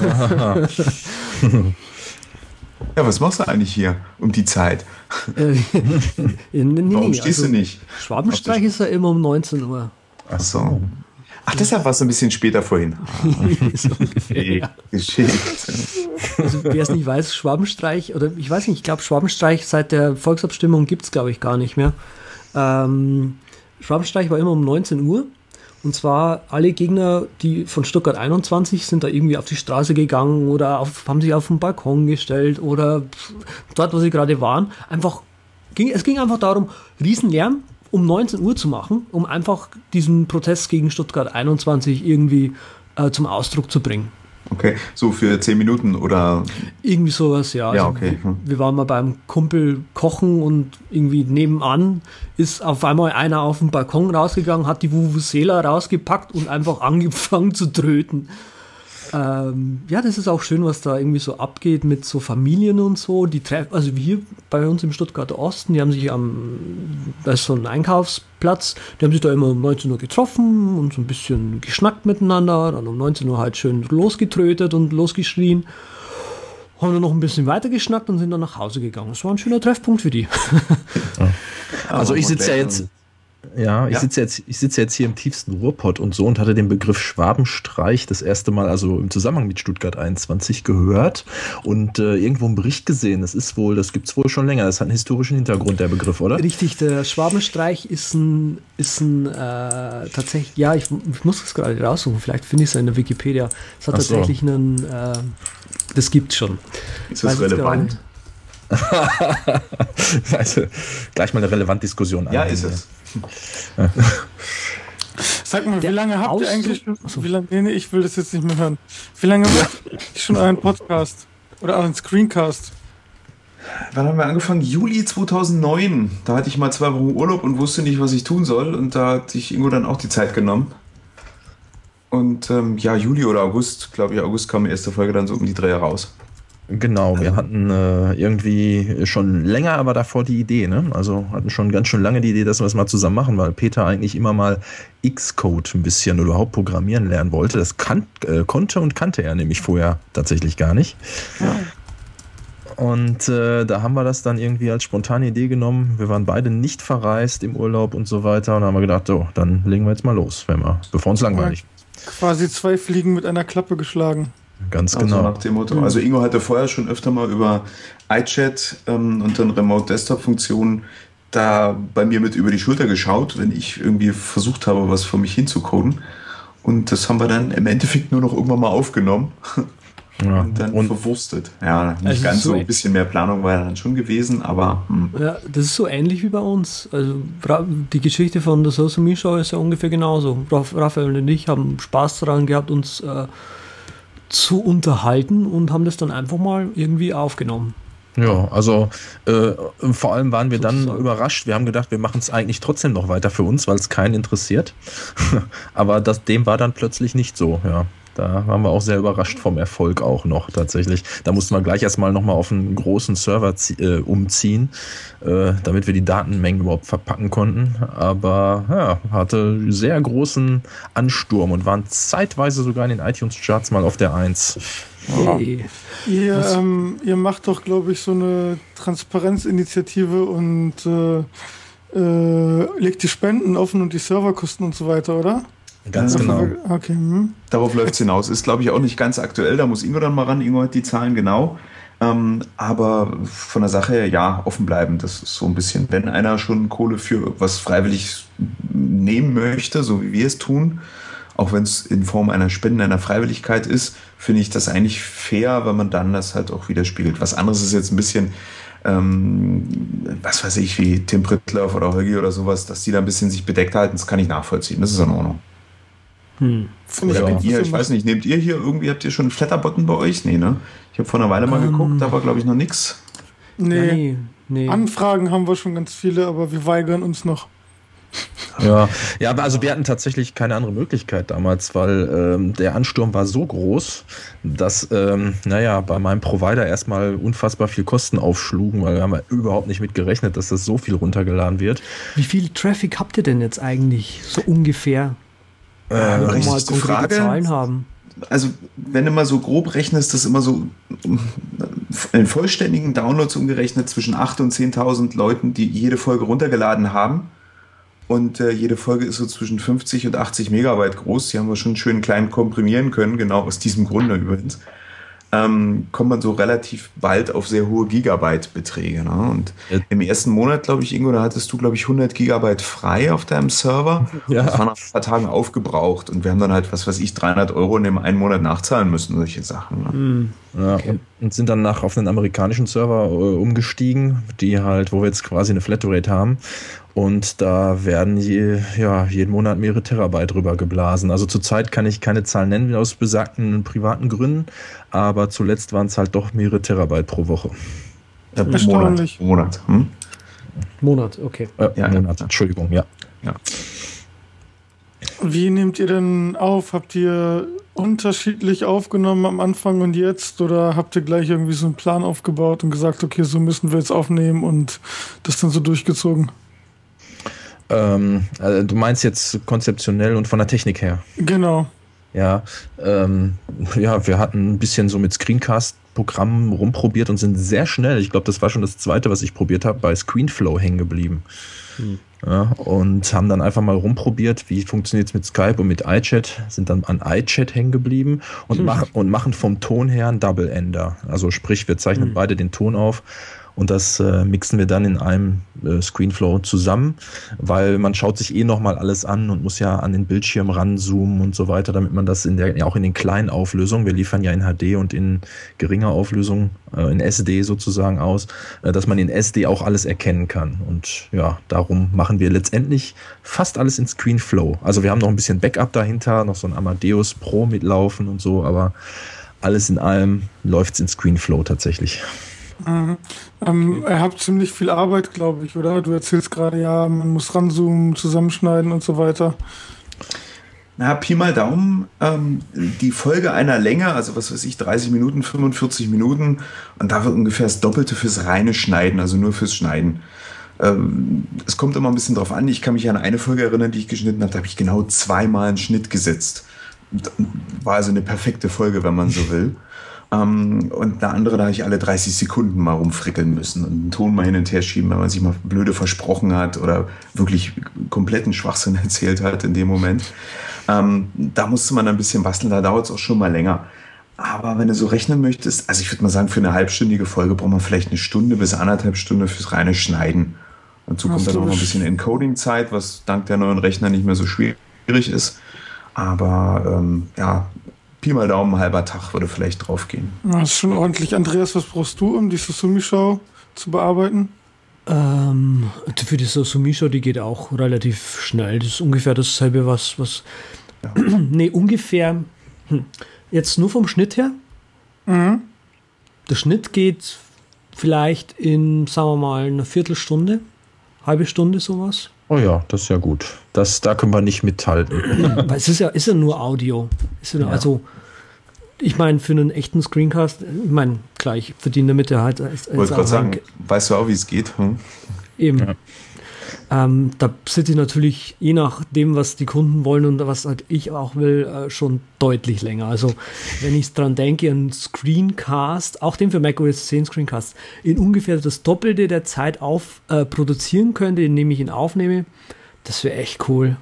ja, was machst du eigentlich hier um die Zeit? Äh, nee, Warum stehst also, du nicht? Schwabenstreich ist ja immer um 19 Uhr. Ach so. Ach, deshalb war es ein bisschen später vorhin. so ungefähr, Geschickt. Also, wer es nicht weiß, Schwabenstreich, oder ich weiß nicht, ich glaube, Schwabenstreich seit der Volksabstimmung gibt es, glaube ich, gar nicht mehr. Ähm, Schwabenstreich war immer um 19 Uhr. Und zwar alle Gegner, die von Stuttgart 21 sind da irgendwie auf die Straße gegangen oder auf, haben sich auf den Balkon gestellt oder dort, wo sie gerade waren. Einfach ging, es ging einfach darum, Riesenlärm, um 19 Uhr zu machen, um einfach diesen Protest gegen Stuttgart 21 irgendwie äh, zum Ausdruck zu bringen. Okay, so für 10 Minuten oder? Irgendwie sowas, ja. Ja, also okay. Hm. Wir waren mal beim Kumpel kochen und irgendwie nebenan ist auf einmal einer auf den Balkon rausgegangen, hat die Vuvuzela rausgepackt und einfach angefangen zu tröten. Ähm, ja, das ist auch schön, was da irgendwie so abgeht mit so Familien und so. Die treffen, also hier bei uns im Stuttgarter Osten, die haben sich am, da ist so ein Einkaufsplatz, die haben sich da immer um 19 Uhr getroffen und so ein bisschen geschnackt miteinander, dann um 19 Uhr halt schön losgetrötet und losgeschrien. Haben dann noch ein bisschen weiter geschnackt und sind dann nach Hause gegangen. Das war ein schöner Treffpunkt für die. Also ich sitze ja jetzt ja, ich ja. sitze jetzt, ich sitze jetzt hier im tiefsten Ruhrpott und so und hatte den Begriff Schwabenstreich das erste Mal also im Zusammenhang mit Stuttgart 21 gehört und äh, irgendwo einen Bericht gesehen. Das ist wohl, das gibt es wohl schon länger. Das hat einen historischen Hintergrund, der Begriff, oder? Richtig, der Schwabenstreich ist ein, ist ein äh, tatsächlich, ja, ich, ich muss das gerade raussuchen, vielleicht finde ich es in der Wikipedia. Es hat so. tatsächlich einen, äh, das gibt schon. Ist das relevant? also, gleich mal eine relevante Diskussion. Ja, ist es. Sag mal, wie lange habt ihr eigentlich wie lange, nee, ich will das jetzt nicht mehr hören. Wie lange macht ihr schon euren Podcast? Oder euren Screencast? Wann haben wir angefangen? Juli 2009. Da hatte ich mal zwei Wochen Urlaub und wusste nicht, was ich tun soll. Und da hat sich Ingo dann auch die Zeit genommen. Und ähm, ja, Juli oder August, glaube ich, August kam die erste Folge dann so um die drei raus. Genau, wir hatten äh, irgendwie schon länger aber davor die Idee, ne? Also hatten schon ganz schön lange die Idee, dass wir das mal zusammen machen, weil Peter eigentlich immer mal Xcode ein bisschen oder überhaupt programmieren lernen wollte. Das kan äh, konnte und kannte er nämlich vorher tatsächlich gar nicht. Ja. Und äh, da haben wir das dann irgendwie als spontane Idee genommen. Wir waren beide nicht verreist im Urlaub und so weiter. Und haben wir gedacht, so, dann legen wir jetzt mal los, wenn wir, bevor uns langweilig. Quasi zwei Fliegen mit einer Klappe geschlagen. Ganz also genau. Nach dem Motto. Also Ingo hatte vorher schon öfter mal über iChat ähm, und dann Remote Desktop Funktionen da bei mir mit über die Schulter geschaut, wenn ich irgendwie versucht habe, was vor mich hinzucoden. Und das haben wir dann im Endeffekt nur noch irgendwann mal aufgenommen. Ja. Und dann und verwurstet. Ja, nicht also ganz so, ein bisschen mehr Planung war ja dann schon gewesen, aber. Hm. Ja, das ist so ähnlich wie bei uns. Also die Geschichte von der Social Me Show ist ja ungefähr genauso. Raphael und ich haben Spaß daran gehabt, uns äh, zu unterhalten und haben das dann einfach mal irgendwie aufgenommen. Ja, also äh, vor allem waren wir dann überrascht. Wir haben gedacht, wir machen es eigentlich trotzdem noch weiter für uns, weil es keinen interessiert. Aber das, dem war dann plötzlich nicht so, ja. Da waren wir auch sehr überrascht vom Erfolg auch noch tatsächlich. Da mussten wir gleich erstmal nochmal auf einen großen Server äh, umziehen, äh, damit wir die Datenmengen überhaupt verpacken konnten. Aber ja, hatte sehr großen Ansturm und waren zeitweise sogar in den iTunes-Charts mal auf der 1. Hey. Ihr, ähm, ihr macht doch, glaube ich, so eine Transparenzinitiative und äh, äh, legt die Spenden offen und die Serverkosten und so weiter, oder? Ganz genau. Okay. Hm. Darauf läuft es hinaus. Ist, glaube ich, auch nicht ganz aktuell. Da muss Ingo dann mal ran. Ingo hat die Zahlen genau. Ähm, aber von der Sache her, ja, offen bleiben. Das ist so ein bisschen, wenn einer schon Kohle für was freiwillig nehmen möchte, so wie wir es tun, auch wenn es in Form einer Spende, einer Freiwilligkeit ist, finde ich das eigentlich fair, wenn man dann das halt auch widerspiegelt. Was anderes ist jetzt ein bisschen, ähm, was weiß ich, wie Tim Prittlaff oder Holgi oder sowas, dass die da ein bisschen sich bedeckt halten, das kann ich nachvollziehen. Das ist in Ordnung. Hm. Oder wenn ihr, ich weiß nicht, nehmt ihr hier irgendwie, habt ihr schon einen Flatterbutton bei euch? Nee, ne? Ich habe vor einer Weile mal um, geguckt, da war glaube ich noch nichts. Nee, nee, nee. Anfragen haben wir schon ganz viele, aber wir weigern uns noch. Ja, ja, aber also wir hatten tatsächlich keine andere Möglichkeit damals, weil ähm, der Ansturm war so groß, dass, ähm, naja, bei meinem Provider erstmal unfassbar viel Kosten aufschlugen, weil wir haben überhaupt nicht mit gerechnet, dass das so viel runtergeladen wird. Wie viel Traffic habt ihr denn jetzt eigentlich, so ungefähr? Äh, mal konkrete Frage. Zahlen haben. Also, wenn du mal so grob rechnest, das immer so in vollständigen Downloads umgerechnet zwischen 8.000 und 10.000 Leuten, die jede Folge runtergeladen haben. Und äh, jede Folge ist so zwischen 50 und 80 Megabyte groß. Die haben wir schon schön klein komprimieren können, genau aus diesem Grunde übrigens ähm, kommt man so relativ bald auf sehr hohe Gigabyte-Beträge. Ne? Und ja. im ersten Monat, glaube ich, Ingo, da hattest du, glaube ich, 100 Gigabyte frei auf deinem Server. Ja. Das war nach ein paar Tagen aufgebraucht. Und wir haben dann halt, was weiß ich, 300 Euro in dem einen Monat nachzahlen müssen, solche Sachen. Ne? Mhm. Ja, okay. und, sind dann nach auf einen amerikanischen Server äh, umgestiegen, die halt, wo wir jetzt quasi eine Flatrate haben. Und da werden je, ja, jeden Monat mehrere Terabyte drüber geblasen. Also zurzeit kann ich keine Zahlen nennen aus besagten privaten Gründen, aber zuletzt waren es halt doch mehrere Terabyte pro Woche. Ja, Monat. Monat. Hm? Monat, okay. Äh, ja, Monat, Entschuldigung, ja. ja. Wie nehmt ihr denn auf? Habt ihr unterschiedlich aufgenommen am Anfang und jetzt? Oder habt ihr gleich irgendwie so einen Plan aufgebaut und gesagt, okay, so müssen wir jetzt aufnehmen und das dann so durchgezogen? Ähm, also du meinst jetzt konzeptionell und von der Technik her? Genau. Ja, ähm, ja, wir hatten ein bisschen so mit Screencast-Programmen rumprobiert und sind sehr schnell, ich glaube, das war schon das zweite, was ich probiert habe, bei Screenflow hängen geblieben. Hm. Ja, und haben dann einfach mal rumprobiert, wie funktioniert es mit Skype und mit iChat, sind dann an iChat hängen geblieben und, hm. machen, und machen vom Ton her einen Double Ender. Also sprich, wir zeichnen hm. beide den Ton auf und das äh, mixen wir dann in einem äh, Screenflow zusammen, weil man schaut sich eh nochmal alles an und muss ja an den Bildschirm ranzoomen und so weiter, damit man das in der, ja auch in den kleinen Auflösungen, wir liefern ja in HD und in geringer Auflösung, äh, in SD sozusagen aus, äh, dass man in SD auch alles erkennen kann. Und ja, darum machen wir letztendlich fast alles in Screenflow. Also wir haben noch ein bisschen Backup dahinter, noch so ein Amadeus Pro mitlaufen und so, aber alles in allem läuft es in Screenflow tatsächlich. Mhm. Ähm, okay. Ihr habt ziemlich viel Arbeit, glaube ich, oder? Du erzählst gerade, ja, man muss ranzoomen, zusammenschneiden und so weiter. Na, Pi mal Daumen, ähm, die Folge einer Länge, also was weiß ich, 30 Minuten, 45 Minuten und da wird ungefähr das Doppelte fürs reine Schneiden, also nur fürs Schneiden. Ähm, es kommt immer ein bisschen drauf an. Ich kann mich an eine Folge erinnern, die ich geschnitten habe, da habe ich genau zweimal einen Schnitt gesetzt. War also eine perfekte Folge, wenn man so will. Ähm, und eine andere, da habe ich alle 30 Sekunden mal rumfrickeln müssen und einen Ton mal hin und her schieben, wenn man sich mal blöde versprochen hat oder wirklich kompletten Schwachsinn erzählt hat in dem Moment. Ähm, da musste man ein bisschen basteln, da dauert es auch schon mal länger. Aber wenn du so rechnen möchtest, also ich würde mal sagen, für eine halbstündige Folge braucht man vielleicht eine Stunde bis anderthalb Stunden fürs reine Schneiden. Dazu kommt dann auch noch ein bisschen Encoding-Zeit, was dank der neuen Rechner nicht mehr so schwierig ist. Aber ähm, ja, Pi mal Daumen, halber Tag würde vielleicht draufgehen. Das ist schon ordentlich. Andreas, was brauchst du, um die Susumi-Show zu bearbeiten? Ähm, für die Susumi-Show, die geht auch relativ schnell. Das ist ungefähr dasselbe, was. was ja. nee, ungefähr. Hm, Jetzt nur vom Schnitt her. Mhm. Der Schnitt geht vielleicht in, sagen wir mal, eine Viertelstunde, halbe Stunde sowas. Oh ja, das ist ja gut. Das, da können wir nicht mithalten. Weil es ist ja, ist ja nur Audio. Ist ja, ja. Also, ich meine, für einen echten Screencast, ich meine, klar, ich verdiene damit ja halt. Ich wollte gerade sagen, weißt du auch, wie es geht? Hm? Eben. Ja. Ähm, da sitze ich natürlich, je nachdem, was die Kunden wollen und was halt ich auch will, äh, schon deutlich länger. Also wenn ich dran denke, ein Screencast, auch den für macOS 10 Screencast, in ungefähr das Doppelte der Zeit auf äh, produzieren könnte, indem ich ihn aufnehme, das wäre echt cool.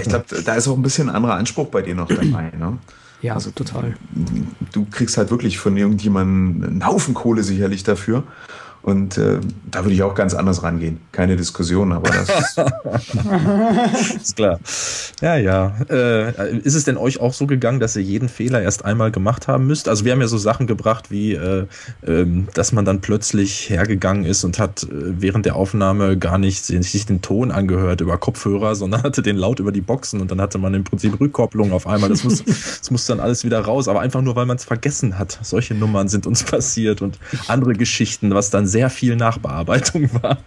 ich glaube, da ist auch ein bisschen ein anderer Anspruch bei dir noch dabei. Ne? Ja, also total. Du kriegst halt wirklich von irgendjemandem einen Haufen Kohle sicherlich dafür. Und äh, da würde ich auch ganz anders rangehen. Keine Diskussion, aber das ist klar. Ja, ja. Äh, ist es denn euch auch so gegangen, dass ihr jeden Fehler erst einmal gemacht haben müsst? Also wir haben ja so Sachen gebracht, wie äh, äh, dass man dann plötzlich hergegangen ist und hat äh, während der Aufnahme gar nicht sich den Ton angehört über Kopfhörer, sondern hatte den laut über die Boxen und dann hatte man im Prinzip Rückkopplung auf einmal. Das muss, das muss dann alles wieder raus, aber einfach nur, weil man es vergessen hat. Solche Nummern sind uns passiert und andere Geschichten, was dann sehr viel Nachbearbeitung war.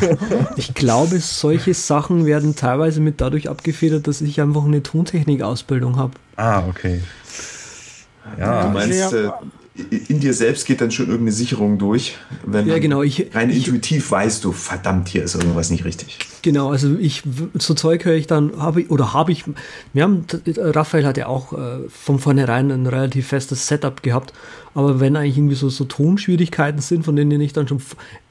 ich glaube, solche Sachen werden teilweise mit dadurch abgefedert, dass ich einfach eine Tontechnik-Ausbildung habe. Ah, okay. Ja, du meinst, äh, in dir selbst geht dann schon irgendeine Sicherung durch, wenn ja, genau. ich, rein ich, intuitiv weißt du, verdammt, hier ist irgendwas nicht richtig. Genau, also ich so Zeug höre ich dann, habe ich oder habe ich, wir haben, Raphael hat ja auch äh, von vornherein ein relativ festes Setup gehabt, aber wenn eigentlich irgendwie so, so Tonschwierigkeiten sind, von denen ich dann schon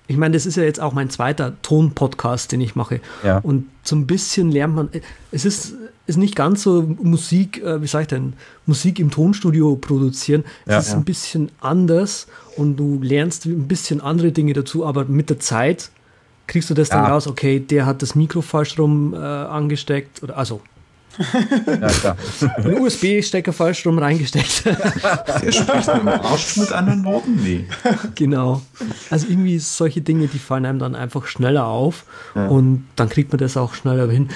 ich meine, das ist ja jetzt auch mein zweiter Ton-Podcast, den ich mache. Ja. Und so ein bisschen lernt man, es ist, ist nicht ganz so Musik, äh, wie sag ich denn, Musik im Tonstudio produzieren. Es ja, ist ja. ein bisschen anders und du lernst ein bisschen andere Dinge dazu, aber mit der Zeit kriegst du das dann raus, okay, der hat das Mikro falsch rum äh, angesteckt oder also ja, klar. Ein USB-Stecker falsch rum reingesteckt. Der spricht mit dem Arsch mit anderen Worten? Nee. Genau. Also irgendwie solche Dinge, die fallen einem dann einfach schneller auf ja. und dann kriegt man das auch schneller hin.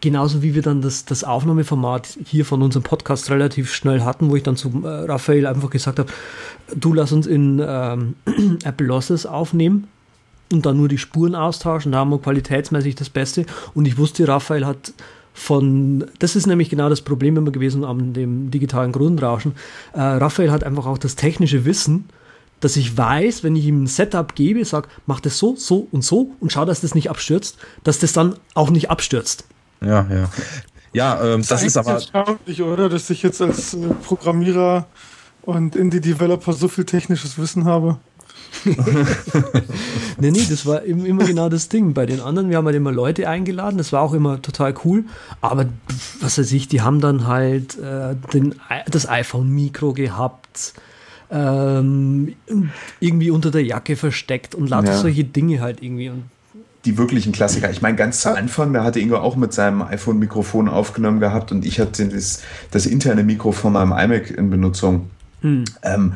Genauso wie wir dann das, das Aufnahmeformat hier von unserem Podcast relativ schnell hatten, wo ich dann zu äh, Raphael einfach gesagt habe, du lass uns in ähm, Apple Losses aufnehmen und dann nur die Spuren austauschen. Da haben wir qualitätsmäßig das Beste. Und ich wusste, Raphael hat von, das ist nämlich genau das Problem immer gewesen an dem digitalen Grundrauschen. Äh, Raphael hat einfach auch das technische Wissen, dass ich weiß, wenn ich ihm ein Setup gebe, sage, mach das so, so und so und schau, dass das nicht abstürzt, dass das dann auch nicht abstürzt. Ja, ja. Ja, ähm, das, das ist aber. erstaunlich, oder? Dass ich jetzt als äh, Programmierer und Indie-Developer so viel technisches Wissen habe. nee, nee, das war immer genau das Ding. Bei den anderen, wir haben halt immer Leute eingeladen, das war auch immer total cool. Aber was weiß ich, die haben dann halt äh, den, das iPhone-Mikro gehabt, ähm, irgendwie unter der Jacke versteckt und lauter ja. solche Dinge halt irgendwie. Und die wirklichen Klassiker. Ich meine, ganz zu Anfang, da hatte Ingo auch mit seinem iPhone-Mikrofon aufgenommen gehabt und ich hatte das, das interne Mikro von meinem iMac in Benutzung. Hm. Ähm,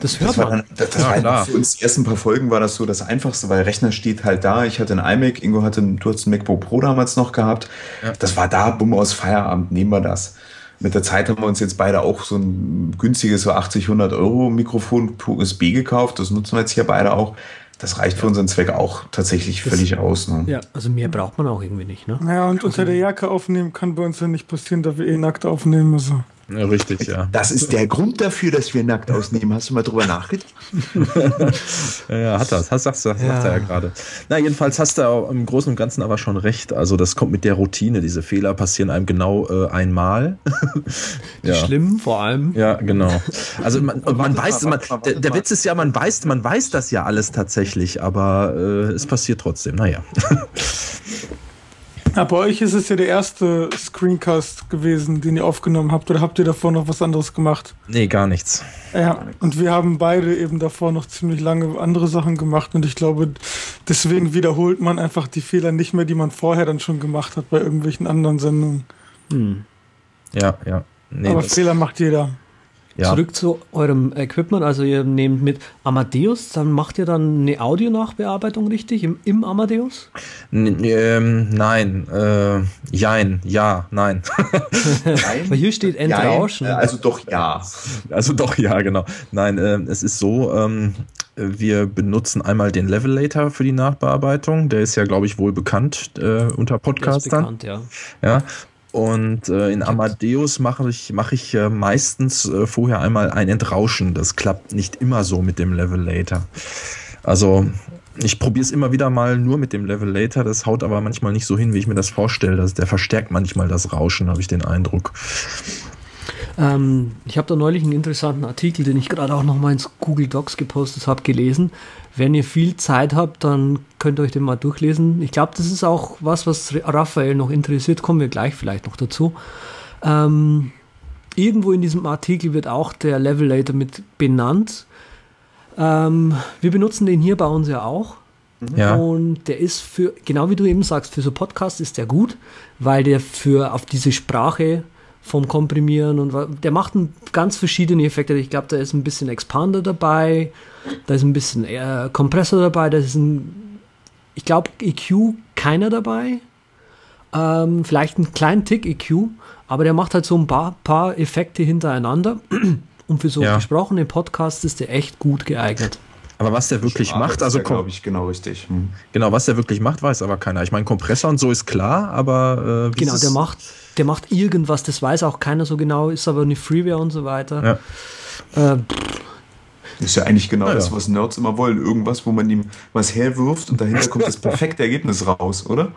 das hört das man. Dann, das, das ja, war für uns die ersten paar Folgen war das so das Einfachste, weil Rechner steht halt da. Ich hatte ein iMac, Ingo hatte, du hast ein MacBook Pro damals noch gehabt. Ja. Das war da, bumm aus Feierabend, nehmen wir das. Mit der Zeit haben wir uns jetzt beide auch so ein günstiges, so 80, 100 Euro Mikrofon per USB gekauft. Das nutzen wir jetzt hier beide auch. Das reicht für unseren Zweck auch tatsächlich das, völlig aus. Ne? Ja, also mehr braucht man auch irgendwie nicht. Ne? Naja, und unter der Jacke aufnehmen kann bei uns ja nicht passieren, da wir eh nackt aufnehmen müssen. Ja, richtig, ja. Das ist der Grund dafür, dass wir nackt ausnehmen. Hast du mal drüber nachgedacht? ja, hat das. Hast, sagst, sagst, ja. sagt er ja gerade. Na, jedenfalls hast du im Großen und Ganzen aber schon recht. Also, das kommt mit der Routine. Diese Fehler passieren einem genau äh, einmal. ja. Schlimm, vor allem. Ja, genau. Also, man, man weiß, man, der, der Witz ist ja, man weiß, man weiß das ja alles tatsächlich, aber äh, es passiert trotzdem. Naja. Ja, bei euch ist es ja der erste Screencast gewesen, den ihr aufgenommen habt, oder habt ihr davor noch was anderes gemacht? Nee, gar nichts. Ja, und wir haben beide eben davor noch ziemlich lange andere Sachen gemacht und ich glaube, deswegen wiederholt man einfach die Fehler nicht mehr, die man vorher dann schon gemacht hat bei irgendwelchen anderen Sendungen. Hm. Ja, ja. Nee, Aber Fehler macht jeder. Ja. Zurück zu eurem Equipment, also ihr nehmt mit Amadeus, dann macht ihr dann eine Audionachbearbeitung richtig im, im Amadeus? N ähm, nein, äh, jein, ja, nein. nein. Weil hier steht Entrauschen. Jein, also doch ja. Also doch ja, genau. Nein, äh, es ist so, ähm, wir benutzen einmal den Levelator für die Nachbearbeitung. Der ist ja, glaube ich, wohl bekannt äh, unter Podcastern. Bekannt, ja. ja. Und äh, in Amadeus mache ich, mach ich äh, meistens äh, vorher einmal ein Entrauschen. Das klappt nicht immer so mit dem Levelator. Also ich probiere es immer wieder mal nur mit dem Levelator. Das haut aber manchmal nicht so hin, wie ich mir das vorstelle. Das, der verstärkt manchmal das Rauschen, habe ich den Eindruck. Ähm, ich habe da neulich einen interessanten Artikel, den ich gerade auch noch mal ins Google Docs gepostet habe, gelesen. Wenn ihr viel Zeit habt, dann könnt ihr euch den mal durchlesen. Ich glaube, das ist auch was, was Raphael noch interessiert. Kommen wir gleich vielleicht noch dazu. Ähm, irgendwo in diesem Artikel wird auch der Levelator mit benannt. Ähm, wir benutzen den hier bei uns ja auch. Mhm. Ja. Und der ist für, genau wie du eben sagst, für so Podcasts ist der gut, weil der für auf diese Sprache vom Komprimieren und der macht ganz verschiedene Effekte. Ich glaube, da ist ein bisschen Expander dabei, da ist ein bisschen äh, Kompressor dabei, da ist ein, ich glaube, EQ keiner dabei. Ähm, vielleicht einen kleinen Tick EQ, aber der macht halt so ein paar, paar Effekte hintereinander. Und für so ja. gesprochene Podcasts ist der echt gut geeignet. Aber was der wirklich Sprache macht, also glaube ich genau richtig. Hm. Genau, was der wirklich macht, weiß aber keiner. Ich meine, Kompressor und so ist klar, aber äh, genau, der macht der macht irgendwas, das weiß auch keiner so genau, ist aber eine Freeware und so weiter. Ja. Äh, ist ja eigentlich genau ja. das, was Nerds immer wollen. Irgendwas, wo man ihm was herwirft und dahinter kommt das perfekte Ergebnis raus, oder?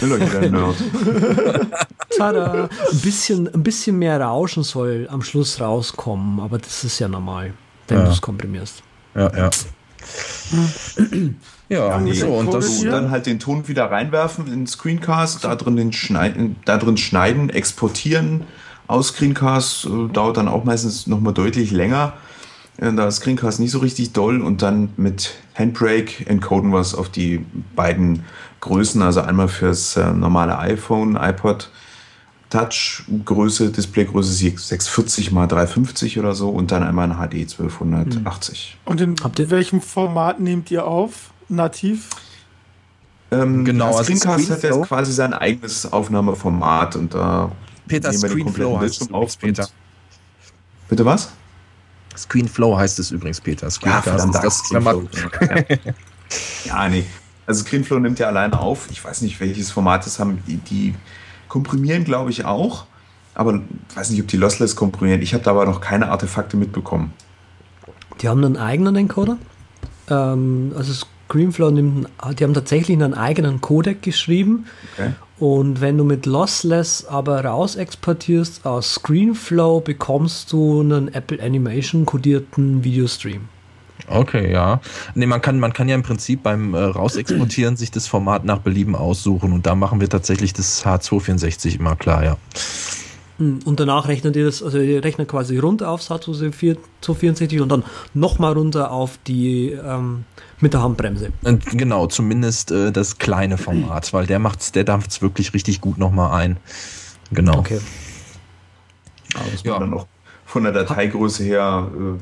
Will euch der Nerd. Tada! Ein bisschen, ein bisschen mehr Rauschen soll am Schluss rauskommen, aber das ist ja normal, wenn ja. du es komprimierst. Ja, ja. Ja, nee, so, und das, dann halt den Ton wieder reinwerfen in Screencast, da drin, den schneiden, da drin schneiden, exportieren aus Screencast, äh, dauert dann auch meistens nochmal deutlich länger. Äh, da ist Screencast nicht so richtig doll und dann mit Handbrake encoden wir es auf die beiden Größen, also einmal fürs äh, normale iPhone, iPod Touch Größe, Displaygröße 640 x 350 oder so und dann einmal ein HD 1280. Und in welchem Format nehmt ihr auf? Nativ? Ähm, genau, also Screencast hat jetzt quasi sein eigenes Aufnahmeformat und da Peter Screenflow heißt es übrigens, Peter. Bitte was? Screenflow heißt es übrigens, Peter. Screencast ja, ist das ja. ja, nee. Also Screenflow nimmt ja alleine auf. Ich weiß nicht, welches Format das haben. Die, die komprimieren, glaube ich, auch. Aber ich weiß nicht, ob die Lossless komprimieren. Ich habe da aber noch keine Artefakte mitbekommen. Die haben einen eigenen Encoder? Ähm, also Screenflow nimmt, die haben tatsächlich einen eigenen Codec geschrieben. Okay. Und wenn du mit Lossless aber raus exportierst aus Screenflow, bekommst du einen Apple Animation kodierten Videostream. Okay, ja. Nee, man kann, man kann ja im Prinzip beim äh, Rausexportieren sich das Format nach Belieben aussuchen und da machen wir tatsächlich das H264 immer klar, ja. Hm, und danach rechnet ihr das, also ihr rechnet quasi runter aufs H264 und dann nochmal runter auf die ähm, mit der Handbremse. Genau, zumindest äh, das kleine Format, weil der macht's, der dampft es wirklich richtig gut nochmal ein. Genau. Okay. Aber was man ja. dann auch von der Dateigröße her äh,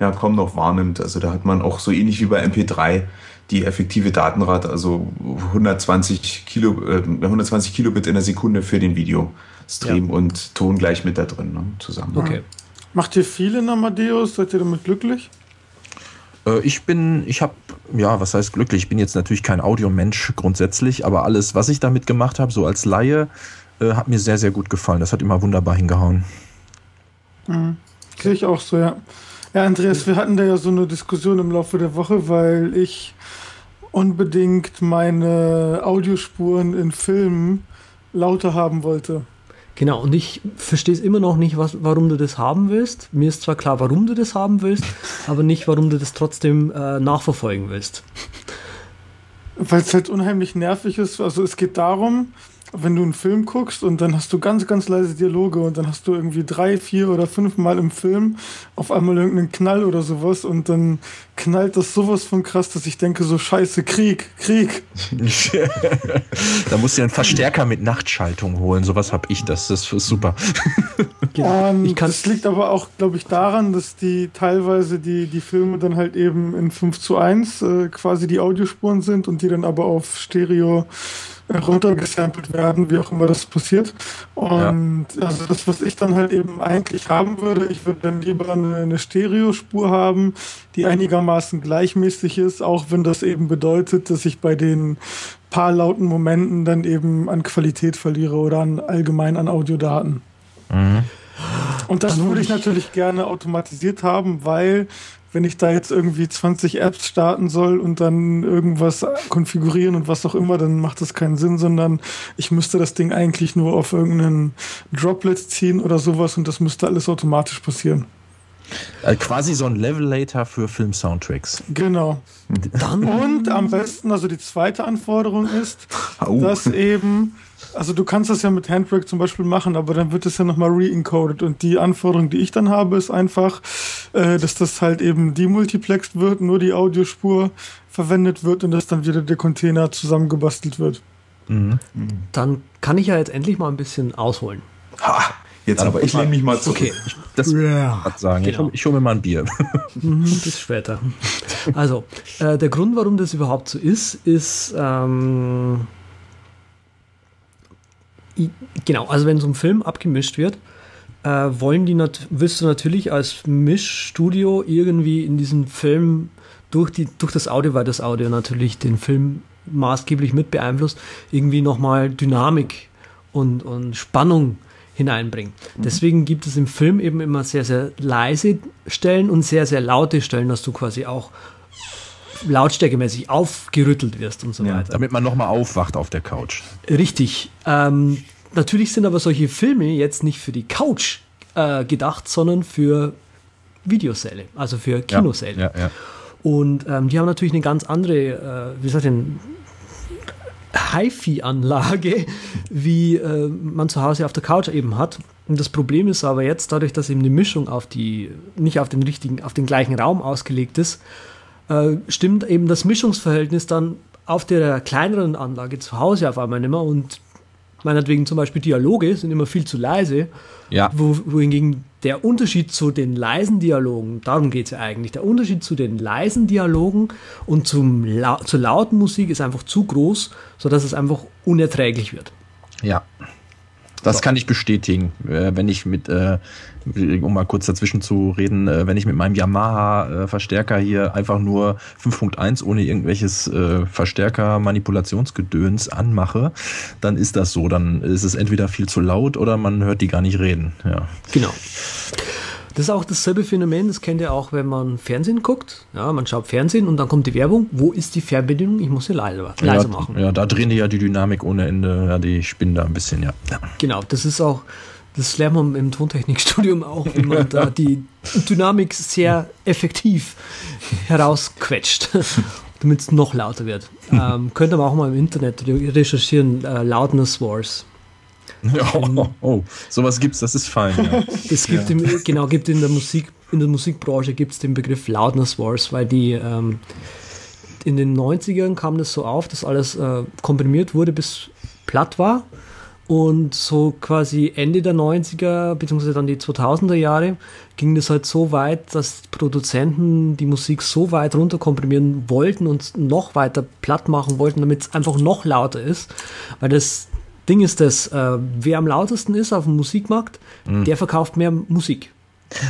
ja, kaum noch wahrnimmt. Also da hat man auch so ähnlich wie bei MP3 die effektive Datenrate, also 120, Kilo, äh, 120 Kilobit in der Sekunde für den Videostream ja. und Ton gleich mit da drin ne, zusammen. Okay. Macht ihr viel in Amadeus? Seid ihr damit glücklich? Äh, ich bin, ich habe, ja, was heißt glücklich? Ich bin jetzt natürlich kein Audiomensch grundsätzlich, aber alles, was ich damit gemacht habe, so als Laie, äh, hat mir sehr, sehr gut gefallen. Das hat immer wunderbar hingehauen. Mhm. Sehe ich auch so, ja. Ja, Andreas, wir hatten da ja so eine Diskussion im Laufe der Woche, weil ich unbedingt meine Audiospuren in Filmen lauter haben wollte. Genau, und ich verstehe es immer noch nicht, was, warum du das haben willst. Mir ist zwar klar, warum du das haben willst, aber nicht, warum du das trotzdem äh, nachverfolgen willst. Weil es halt unheimlich nervig ist. Also es geht darum, wenn du einen Film guckst und dann hast du ganz, ganz leise Dialoge und dann hast du irgendwie drei, vier oder fünf Mal im Film auf einmal irgendeinen Knall oder sowas und dann knallt das sowas von krass, dass ich denke, so scheiße, Krieg, Krieg. da musst du einen Verstärker mit Nachtschaltung holen, sowas hab ich, das, das ist super. Ja, und das liegt aber auch, glaube ich, daran, dass die teilweise die, die Filme dann halt eben in 5 zu 1 äh, quasi die Audiospuren sind und die dann aber auf Stereo runtergesampelt werden, wie auch immer das passiert. Und ja. also das, was ich dann halt eben eigentlich haben würde, ich würde dann lieber eine, eine Stereospur haben, die einigermaßen gleichmäßig ist, auch wenn das eben bedeutet, dass ich bei den paar lauten Momenten dann eben an Qualität verliere oder an allgemein an Audiodaten. Mhm. Und das würde ich natürlich gerne automatisiert haben, weil wenn ich da jetzt irgendwie 20 Apps starten soll und dann irgendwas konfigurieren und was auch immer, dann macht das keinen Sinn, sondern ich müsste das Ding eigentlich nur auf irgendeinen Droplet ziehen oder sowas und das müsste alles automatisch passieren. Also quasi so ein Levelator für Film-Soundtracks. Genau. Dann und am besten, also die zweite Anforderung ist, oh. dass eben also du kannst das ja mit Handbrake zum Beispiel machen, aber dann wird es ja nochmal re-encoded. Und die Anforderung, die ich dann habe, ist einfach, äh, dass das halt eben demultiplexed wird, nur die Audiospur verwendet wird und dass dann wieder der Container zusammengebastelt wird. Mhm. Dann kann ich ja jetzt endlich mal ein bisschen ausholen. Ha, jetzt aber ich lehne mich mal zurück. Okay. Das ja, sagen. Genau. Ich, ich hole mir mal ein Bier. Mhm, bis später. Also, äh, der Grund, warum das überhaupt so ist, ist, ähm, Genau, also wenn so ein Film abgemischt wird, äh, wollen die willst du natürlich als Mischstudio irgendwie in diesem Film durch, die, durch das Audio, weil das Audio natürlich den Film maßgeblich mit beeinflusst, irgendwie nochmal Dynamik und, und Spannung hineinbringen. Mhm. Deswegen gibt es im Film eben immer sehr, sehr leise Stellen und sehr, sehr laute Stellen, dass du quasi auch lautstärkemäßig aufgerüttelt wirst und so ja, weiter. Damit man nochmal aufwacht auf der Couch. Richtig. Ähm, natürlich sind aber solche Filme jetzt nicht für die Couch äh, gedacht, sondern für Videosäle, also für Kinosäle. Ja, ja, und ähm, die haben natürlich eine ganz andere, äh, wie gesagt, HiFi-Anlage, wie äh, man zu Hause auf der Couch eben hat. Und das Problem ist aber jetzt, dadurch, dass eben die Mischung auf die, nicht auf den richtigen, auf den gleichen Raum ausgelegt ist, äh, stimmt eben das Mischungsverhältnis dann auf der kleineren Anlage zu Hause auf einmal nicht mehr und meinetwegen zum Beispiel Dialoge sind immer viel zu leise, ja. wo, wohingegen der Unterschied zu den leisen Dialogen, darum geht es ja eigentlich, der Unterschied zu den leisen Dialogen und zum, zur lauten Musik ist einfach zu groß, sodass es einfach unerträglich wird. Ja. Das so. kann ich bestätigen, äh, wenn ich mit, äh, um mal kurz dazwischen zu reden, äh, wenn ich mit meinem Yamaha-Verstärker hier einfach nur 5.1 ohne irgendwelches Verstärker-Manipulationsgedöns anmache, dann ist das so. Dann ist es entweder viel zu laut oder man hört die gar nicht reden. Ja. Genau. Das ist auch dasselbe Phänomen, das kennt ihr auch, wenn man Fernsehen guckt. Ja, man schaut Fernsehen und dann kommt die Werbung. Wo ist die Fernbedienung? Ich muss sie leise, leise ja, machen. Ja, da drehen die ja die Dynamik ohne Ende. Ja, die spinnen da ein bisschen, ja. Genau, das ist auch, das lernt man im Tontechnikstudium auch, wie man da die Dynamik sehr effektiv herausquetscht. damit es noch lauter wird. Ähm, könnt ihr aber auch mal im Internet recherchieren, äh, Loudness Wars. Oh, oh, sowas gibt's, das ist fein. Ja. Es gibt ja. im, genau, gibt in der Musik, in der Musikbranche gibt es den Begriff Loudness Wars, weil die ähm, in den 90ern kam das so auf, dass alles äh, komprimiert wurde bis platt war. Und so quasi Ende der 90er, beziehungsweise dann die 2000er Jahre, ging das halt so weit, dass Produzenten die Musik so weit runterkomprimieren wollten und noch weiter platt machen wollten, damit es einfach noch lauter ist, weil das Ding ist das, äh, wer am lautesten ist auf dem Musikmarkt, mhm. der verkauft mehr Musik.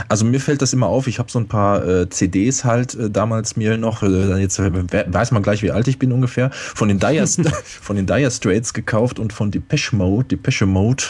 Also mir fällt das immer auf, ich habe so ein paar äh, CDs halt äh, damals mir noch, äh, jetzt weiß man gleich, wie alt ich bin ungefähr, von den Dire, von den Dire Straits gekauft und von Depeche Mode, Depeche Mode,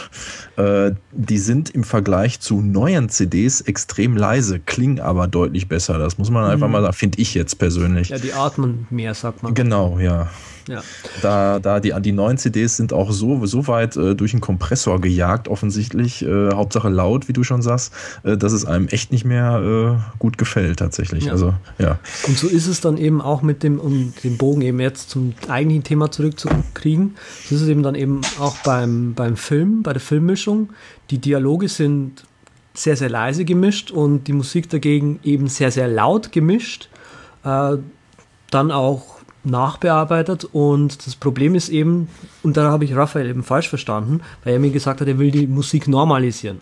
äh, die sind im Vergleich zu neuen CDs extrem leise, klingen aber deutlich besser. Das muss man einfach mhm. mal sagen, finde ich jetzt persönlich. Ja, die atmen mehr, sagt man. Genau, ja. Ja. Da, da die, die neuen CDs sind auch so, so weit äh, durch einen Kompressor gejagt, offensichtlich, äh, Hauptsache laut, wie du schon sagst, äh, dass es es einem echt nicht mehr äh, gut gefällt tatsächlich. Ja. Also ja. Und so ist es dann eben auch mit dem, um den Bogen eben jetzt zum eigentlichen Thema zurückzukriegen, so ist es eben dann eben auch beim, beim Film, bei der Filmmischung. Die Dialoge sind sehr, sehr leise gemischt und die Musik dagegen eben sehr, sehr laut gemischt. Äh, dann auch nachbearbeitet und das Problem ist eben, und da habe ich Raphael eben falsch verstanden, weil er mir gesagt hat, er will die Musik normalisieren.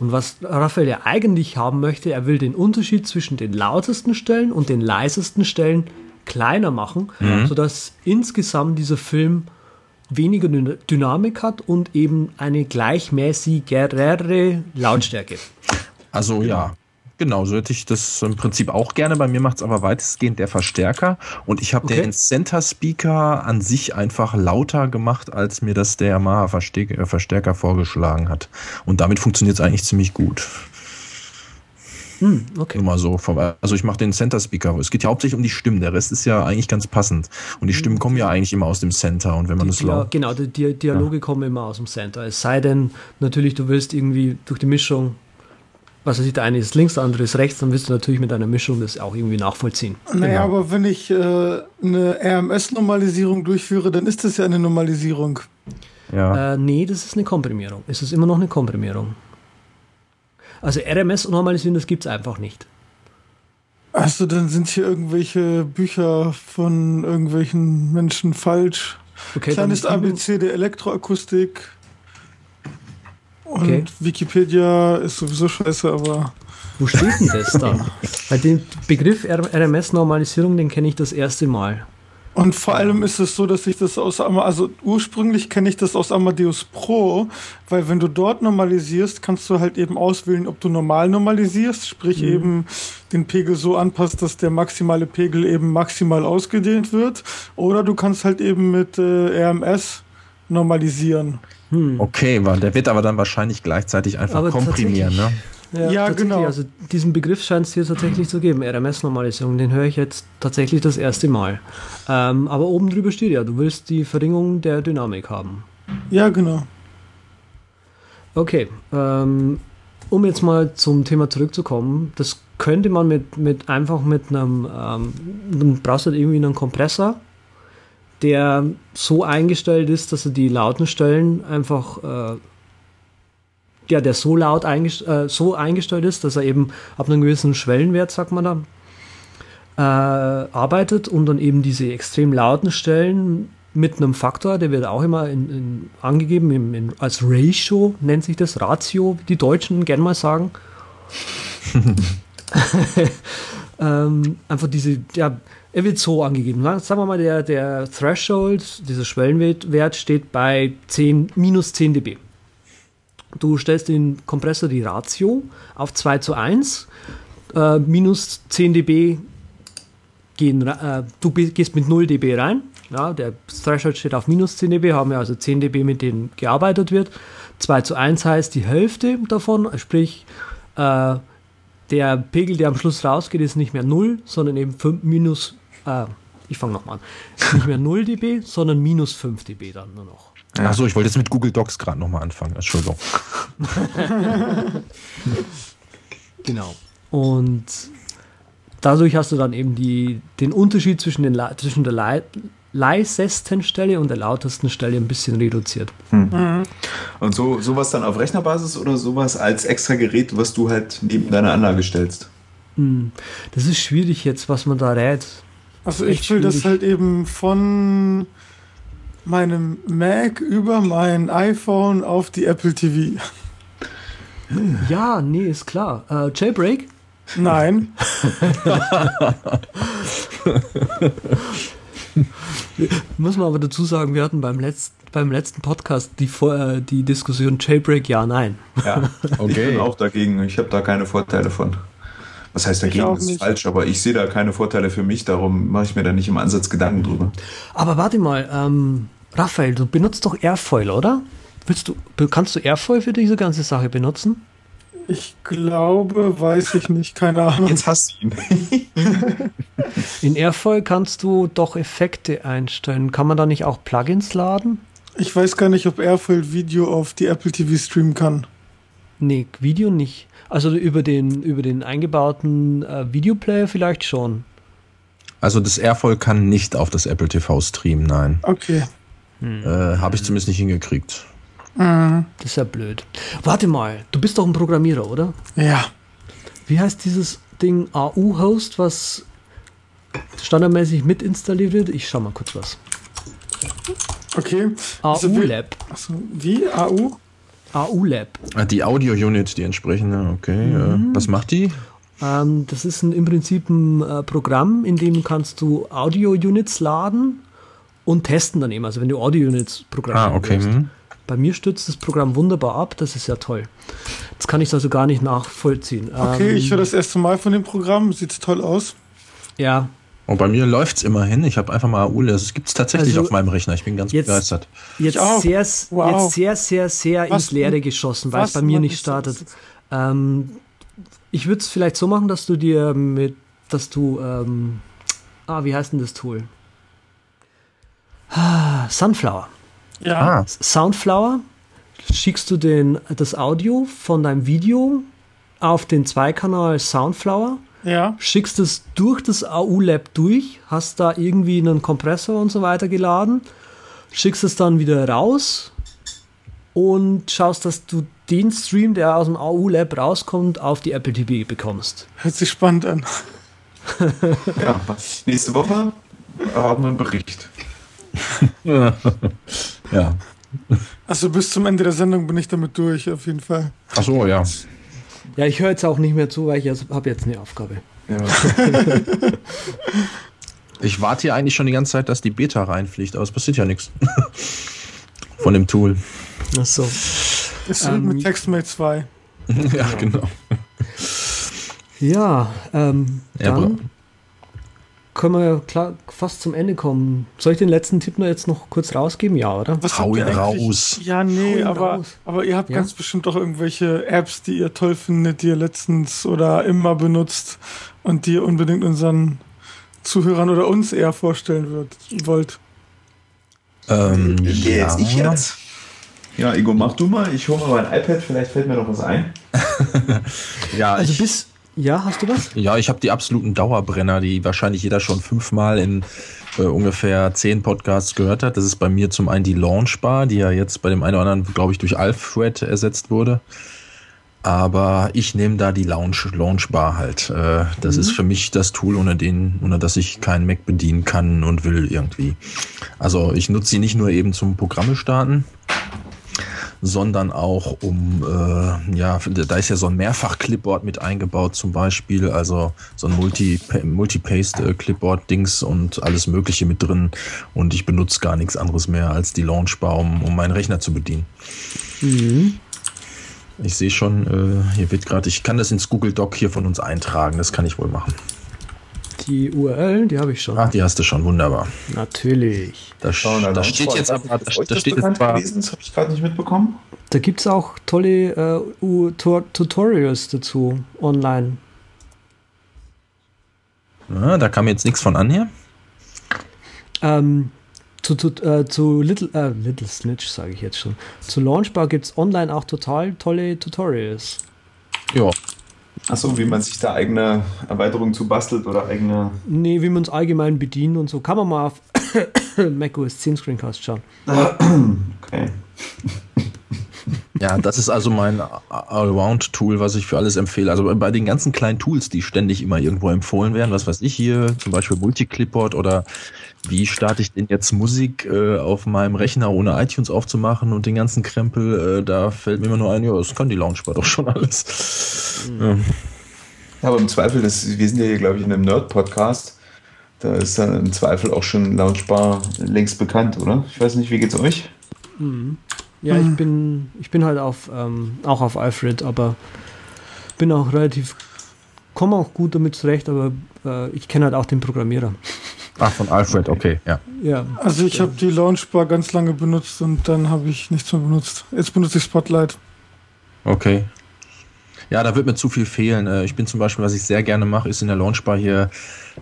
Und was Raphael ja eigentlich haben möchte, er will den Unterschied zwischen den lautesten Stellen und den leisesten Stellen kleiner machen, mhm. sodass insgesamt dieser Film weniger Dynamik hat und eben eine gleichmäßigere Lautstärke. Also ja, Genau, so hätte ich das im Prinzip auch gerne. Bei mir macht es aber weitestgehend der Verstärker. Und ich habe okay. den Center Speaker an sich einfach lauter gemacht, als mir das der Yamaha äh, Verstärker vorgeschlagen hat. Und damit funktioniert es eigentlich ziemlich gut. Hm, okay. Immer so. Also ich mache den Center Speaker. Es geht ja hauptsächlich um die Stimmen. Der Rest ist ja eigentlich ganz passend. Und die Stimmen kommen ja eigentlich immer aus dem Center. Und wenn man die, das laut. Genau, die, die Dialoge ja. kommen immer aus dem Center. Es sei denn, natürlich, du willst irgendwie durch die Mischung was weiß ich, der eine ist links, der andere ist rechts, dann wirst du natürlich mit einer Mischung das auch irgendwie nachvollziehen. Naja, genau. aber wenn ich äh, eine RMS-Normalisierung durchführe, dann ist das ja eine Normalisierung. Ja. Äh, nee, das ist eine Komprimierung. Es ist immer noch eine Komprimierung. Also RMS-Normalisierung, das gibt es einfach nicht. Also dann sind hier irgendwelche Bücher von irgendwelchen Menschen falsch. Okay, Kleines ABC der Elektroakustik. Und okay. Wikipedia ist sowieso scheiße, aber. Wo steht denn das da? Weil den Begriff RMS-Normalisierung, den kenne ich das erste Mal. Und vor allem ist es so, dass ich das aus, also ursprünglich kenne ich das aus Amadeus Pro, weil wenn du dort normalisierst, kannst du halt eben auswählen, ob du normal normalisierst, sprich mhm. eben den Pegel so anpasst, dass der maximale Pegel eben maximal ausgedehnt wird, oder du kannst halt eben mit äh, RMS normalisieren. Hm. Okay, der wird aber dann wahrscheinlich gleichzeitig einfach aber komprimieren, ne? Ja, ja genau. Also diesen Begriff scheint es hier tatsächlich zu geben, RMS-Normalisierung. Den höre ich jetzt tatsächlich das erste Mal. Ähm, aber oben drüber steht ja, du willst die Verringerung der Dynamik haben. Ja, genau. Okay, ähm, um jetzt mal zum Thema zurückzukommen, das könnte man mit, mit einfach mit einem, ähm, du brauchst halt irgendwie einen Kompressor der so eingestellt ist, dass er die lauten Stellen einfach, äh, ja, der so laut eingest äh, so eingestellt ist, dass er eben ab einem gewissen Schwellenwert, sagt man da, äh, arbeitet und dann eben diese extrem lauten Stellen mit einem Faktor, der wird auch immer in, in, angegeben in, in, als Ratio, nennt sich das, Ratio, wie die Deutschen gerne mal sagen. ähm, einfach diese, ja, er wird so angegeben. Sagen wir mal, der, der Threshold, dieser Schwellenwert, steht bei 10, minus 10 dB. Du stellst den Kompressor die Ratio auf 2 zu 1, äh, minus 10 dB gehen, äh, du gehst mit 0 dB rein. Ja, der Threshold steht auf minus 10 dB, haben wir also 10 dB, mit denen gearbeitet wird. 2 zu 1 heißt die Hälfte davon, sprich äh, der Pegel, der am Schluss rausgeht, ist nicht mehr 0, sondern eben 5, minus, äh, ich fange nochmal an, nicht mehr 0 dB, sondern minus 5 dB dann nur noch. Achso, ich wollte jetzt mit Google Docs gerade nochmal anfangen, Entschuldigung. genau. Und dadurch hast du dann eben die, den Unterschied zwischen, den, zwischen der leisesten Stelle und der lautesten Stelle ein bisschen reduziert. Hm. Mhm. Und so sowas dann auf Rechnerbasis oder sowas als extra Gerät, was du halt neben deiner Anlage stellst? Hm. Das ist schwierig jetzt, was man da rät. Also ich will das halt eben von meinem Mac über mein iPhone auf die Apple TV. Ja, nee, ist klar. Äh, Jailbreak? Nein. Muss man aber dazu sagen, wir hatten beim letzten, beim letzten Podcast die, äh, die Diskussion Jailbreak ja, nein. Ja, okay. Ich bin auch dagegen. Ich habe da keine Vorteile von. Was heißt dagegen? Das ist falsch, aber ich sehe da keine Vorteile für mich, darum mache ich mir da nicht im Ansatz Gedanken drüber. Aber warte mal, ähm, Raphael, du benutzt doch Airfoil, oder? Willst du, kannst du Airfoil für diese ganze Sache benutzen? Ich glaube, weiß ich nicht, keine Ahnung. Jetzt hast du ihn. In Airfoil kannst du doch Effekte einstellen. Kann man da nicht auch Plugins laden? Ich weiß gar nicht, ob Airfoil Video auf die Apple TV streamen kann. Nee, Video nicht. Also über den, über den eingebauten äh, Videoplayer vielleicht schon. Also das Airfall kann nicht auf das Apple TV streamen, nein. Okay. Äh, Habe ich zumindest nicht hingekriegt. Mhm. Das ist ja blöd. Warte mal, du bist doch ein Programmierer, oder? Ja. Wie heißt dieses Ding AU-Host, was standardmäßig mit installiert wird? Ich schau mal kurz was. Okay. Also AU-Lab. Achso, wie? AU? AU-Lab. Ah, Die Audio-Unit, die entsprechende, okay. Äh, was macht die? Ähm, das ist ein, im Prinzip ein äh, Programm, in dem kannst du Audio-Units laden und testen dann eben. Also wenn du Audio-Units programmieren Ah, okay. willst. hm. Bei mir stützt das Programm wunderbar ab, das ist ja toll. Das kann ich also gar nicht nachvollziehen. Okay, ähm, ich höre das erste Mal von dem Programm. Sieht toll aus. Ja, Und bei mir läuft's immerhin. Ich habe einfach mal AUL. Das gibt's tatsächlich Also, auf meinem Rechner. Ich bin ganz jetzt- begeistert. jetzt auch. sehr, Wow. jetzt sehr, sehr, sehr Was- ins Leere geschossen, weil es bei mir nicht startet. Ähm, ich würde es vielleicht so machen, dass du dir mit, dass du, ähm, ah, wie heißt denn das Tool? Ah, Sunflower. Ja. Ah, Soundflower schickst du den, das Audio von deinem Video auf den Zweikanal Soundflower, Ja. schickst es durch das AU-Lab durch, hast da irgendwie einen Kompressor und so weiter geladen, schickst es dann wieder raus und schaust, dass du den Stream, der aus dem AU-Lab rauskommt, auf die Apple TV bekommst. Hört sich spannend an. Ja, nächste Woche haben wir einen Bericht. ja. Also bis zum Ende der Sendung bin ich damit durch, auf jeden Fall. Ach so, ja. Ja, ich höre jetzt auch nicht mehr zu, weil ich habe jetzt eine Aufgabe. Ja. Ich warte hier eigentlich schon die ganze Zeit, dass die Beta reinfliegt, aber es passiert ja nichts. Von dem Tool. Ach so. Ist Ähm, mit TextMate 2. ja, genau. Ja, ähm, Ja, dann können wir ja klar fast zum Ende kommen. Soll ich den letzten Tipp noch jetzt noch kurz rausgeben? Ja, oder? Was Hau ihn raus. Ja, nee, aber, raus. aber ihr habt Ja? ganz bestimmt auch irgendwelche Apps, die ihr toll findet, die ihr letztens oder immer benutzt und die ihr unbedingt unseren Zuhörern oder uns eher vorstellen wird, wollt. Ähm, Gehe ja. jetzt ich jetzt? Ja, Igor, mach du mal. Ich hole mal mein iPad, vielleicht fällt mir noch was ein. Ja, Also ich, bis. Ja, hast du was? ja, ich habe die absoluten Dauerbrenner, die wahrscheinlich jeder schon fünfmal in äh, ungefähr zehn Podcasts gehört hat. Das ist bei mir zum einen die Launchbar, die ja jetzt bei dem einen oder anderen, glaube ich, durch Alfred ersetzt wurde. Aber ich nehme da die Launch, Launchbar halt. Äh, das ist für mich das Tool, ohne den, ohne das ich keinen Mac bedienen kann und will irgendwie. Also ich nutze sie nicht nur eben zum Programme starten, sondern auch um, äh, ja, da ist ja so ein Mehrfach-Clipboard mit eingebaut zum Beispiel, also so ein Multi- Multi-Paste-Clipboard-Dings und alles Mögliche mit drin und ich benutze gar nichts anderes mehr als die Launchbar, um, um meinen Rechner zu bedienen. Ich sehe schon, äh, hier wird gerade, ich kann das ins Google Doc hier von uns eintragen, das kann ich wohl machen. Die URL, die habe ich schon. Ach, die hast du schon, wunderbar. Natürlich. Da, da steht jetzt aber, da, da das steht jetzt zwar, gewesen? Das habe ich gerade nicht mitbekommen. Da gibt es auch tolle äh, Tutorials dazu online. ja, da kam jetzt nichts von an hier. Ähm, zu, zu, äh, zu Little, äh, Little Snitch, sage ich jetzt schon. Zu Launchbar gibt es online auch total tolle Tutorials. Ja, Achso, wie man sich da eigene Erweiterungen zu bastelt oder eigene. Nee, wie man es allgemein bedient und so. Kann man mal auf macOS 10 Screencast schauen. Okay. Ja, das ist also mein Allround-Tool, was ich für alles empfehle. Also bei den ganzen kleinen Tools, die ständig immer irgendwo empfohlen werden, was weiß ich hier, zum Beispiel Multiclipboard oder wie starte ich denn jetzt Musik äh, auf meinem Rechner ohne iTunes aufzumachen und den ganzen Krempel, äh, da fällt mir immer nur ein, ja, das kann die Launchbar doch schon alles. Ja. Ja, aber im Zweifel, das, wir sind ja hier, glaube ich, in einem Nerd-Podcast. Da ist dann im Zweifel auch schon Launchbar längst bekannt, oder? Ich weiß nicht, wie geht's euch? Ja, Hm. ich bin, ich bin halt auf, ähm, auch auf Alfred, aber bin auch relativ, komme auch gut damit zurecht, aber äh, ich kenne halt auch den Programmierer. Ach, von Alfred, okay, ja. Ja, Also ich habe die Launchbar ganz lange benutzt und dann habe ich nichts mehr benutzt. Jetzt benutze ich Spotlight. Okay. Ja, da wird mir zu viel fehlen. Äh, ich bin zum Beispiel, was ich sehr gerne mache, ist in der Launchbar hier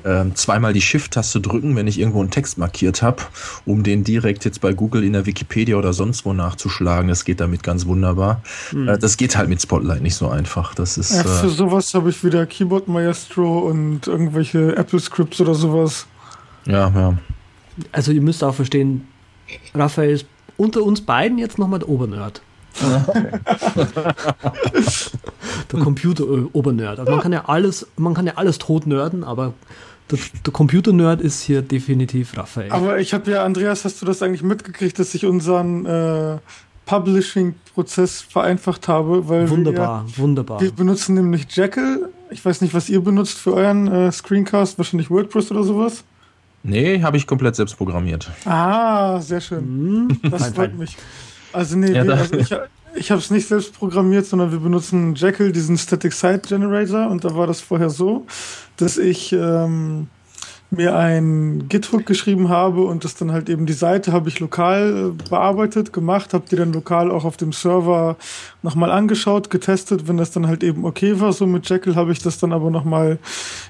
ähm, zweimal die Shift-Taste drücken, wenn ich irgendwo einen Text markiert habe, um den direkt jetzt bei Google in der Wikipedia oder sonst wo nachzuschlagen. Das geht damit ganz wunderbar. Mhm. das geht halt mit Spotlight nicht so einfach. Das ist, ja, für äh, sowas habe ich wieder Keyboard Maestro und irgendwelche Apple Scripts oder sowas. Ja, ja. Also ihr müsst auch verstehen, Raphael ist unter uns beiden jetzt nochmal der Obernerd. der Computer-Obernerd. Also man kann ja alles, man kann ja alles tot nerden, aber der, der Computer-Nerd ist hier definitiv Raphael. Aber ich habe ja, Andreas, hast du das eigentlich mitgekriegt, dass ich unseren äh, Publishing-Prozess vereinfacht habe? Weil wunderbar, wir, wunderbar. Wir benutzen nämlich Jekyll. Ich weiß nicht, was ihr benutzt für euren äh, Screencast, wahrscheinlich WordPress oder sowas. Nee, habe ich komplett selbst programmiert. Ah, sehr schön. Mhm. Das freut mich. Also nee, ja, wir, also ich, ich habe es nicht selbst programmiert, sondern wir benutzen Jekyll, diesen Static Site Generator. Und da war das vorher so, dass ich ähm, mir ein Git-Hook geschrieben habe und das dann halt eben die Seite habe ich lokal äh, bearbeitet, gemacht, habe die dann lokal auch auf dem Server nochmal angeschaut, getestet, wenn das dann halt eben okay war. So mit Jekyll habe ich das dann aber nochmal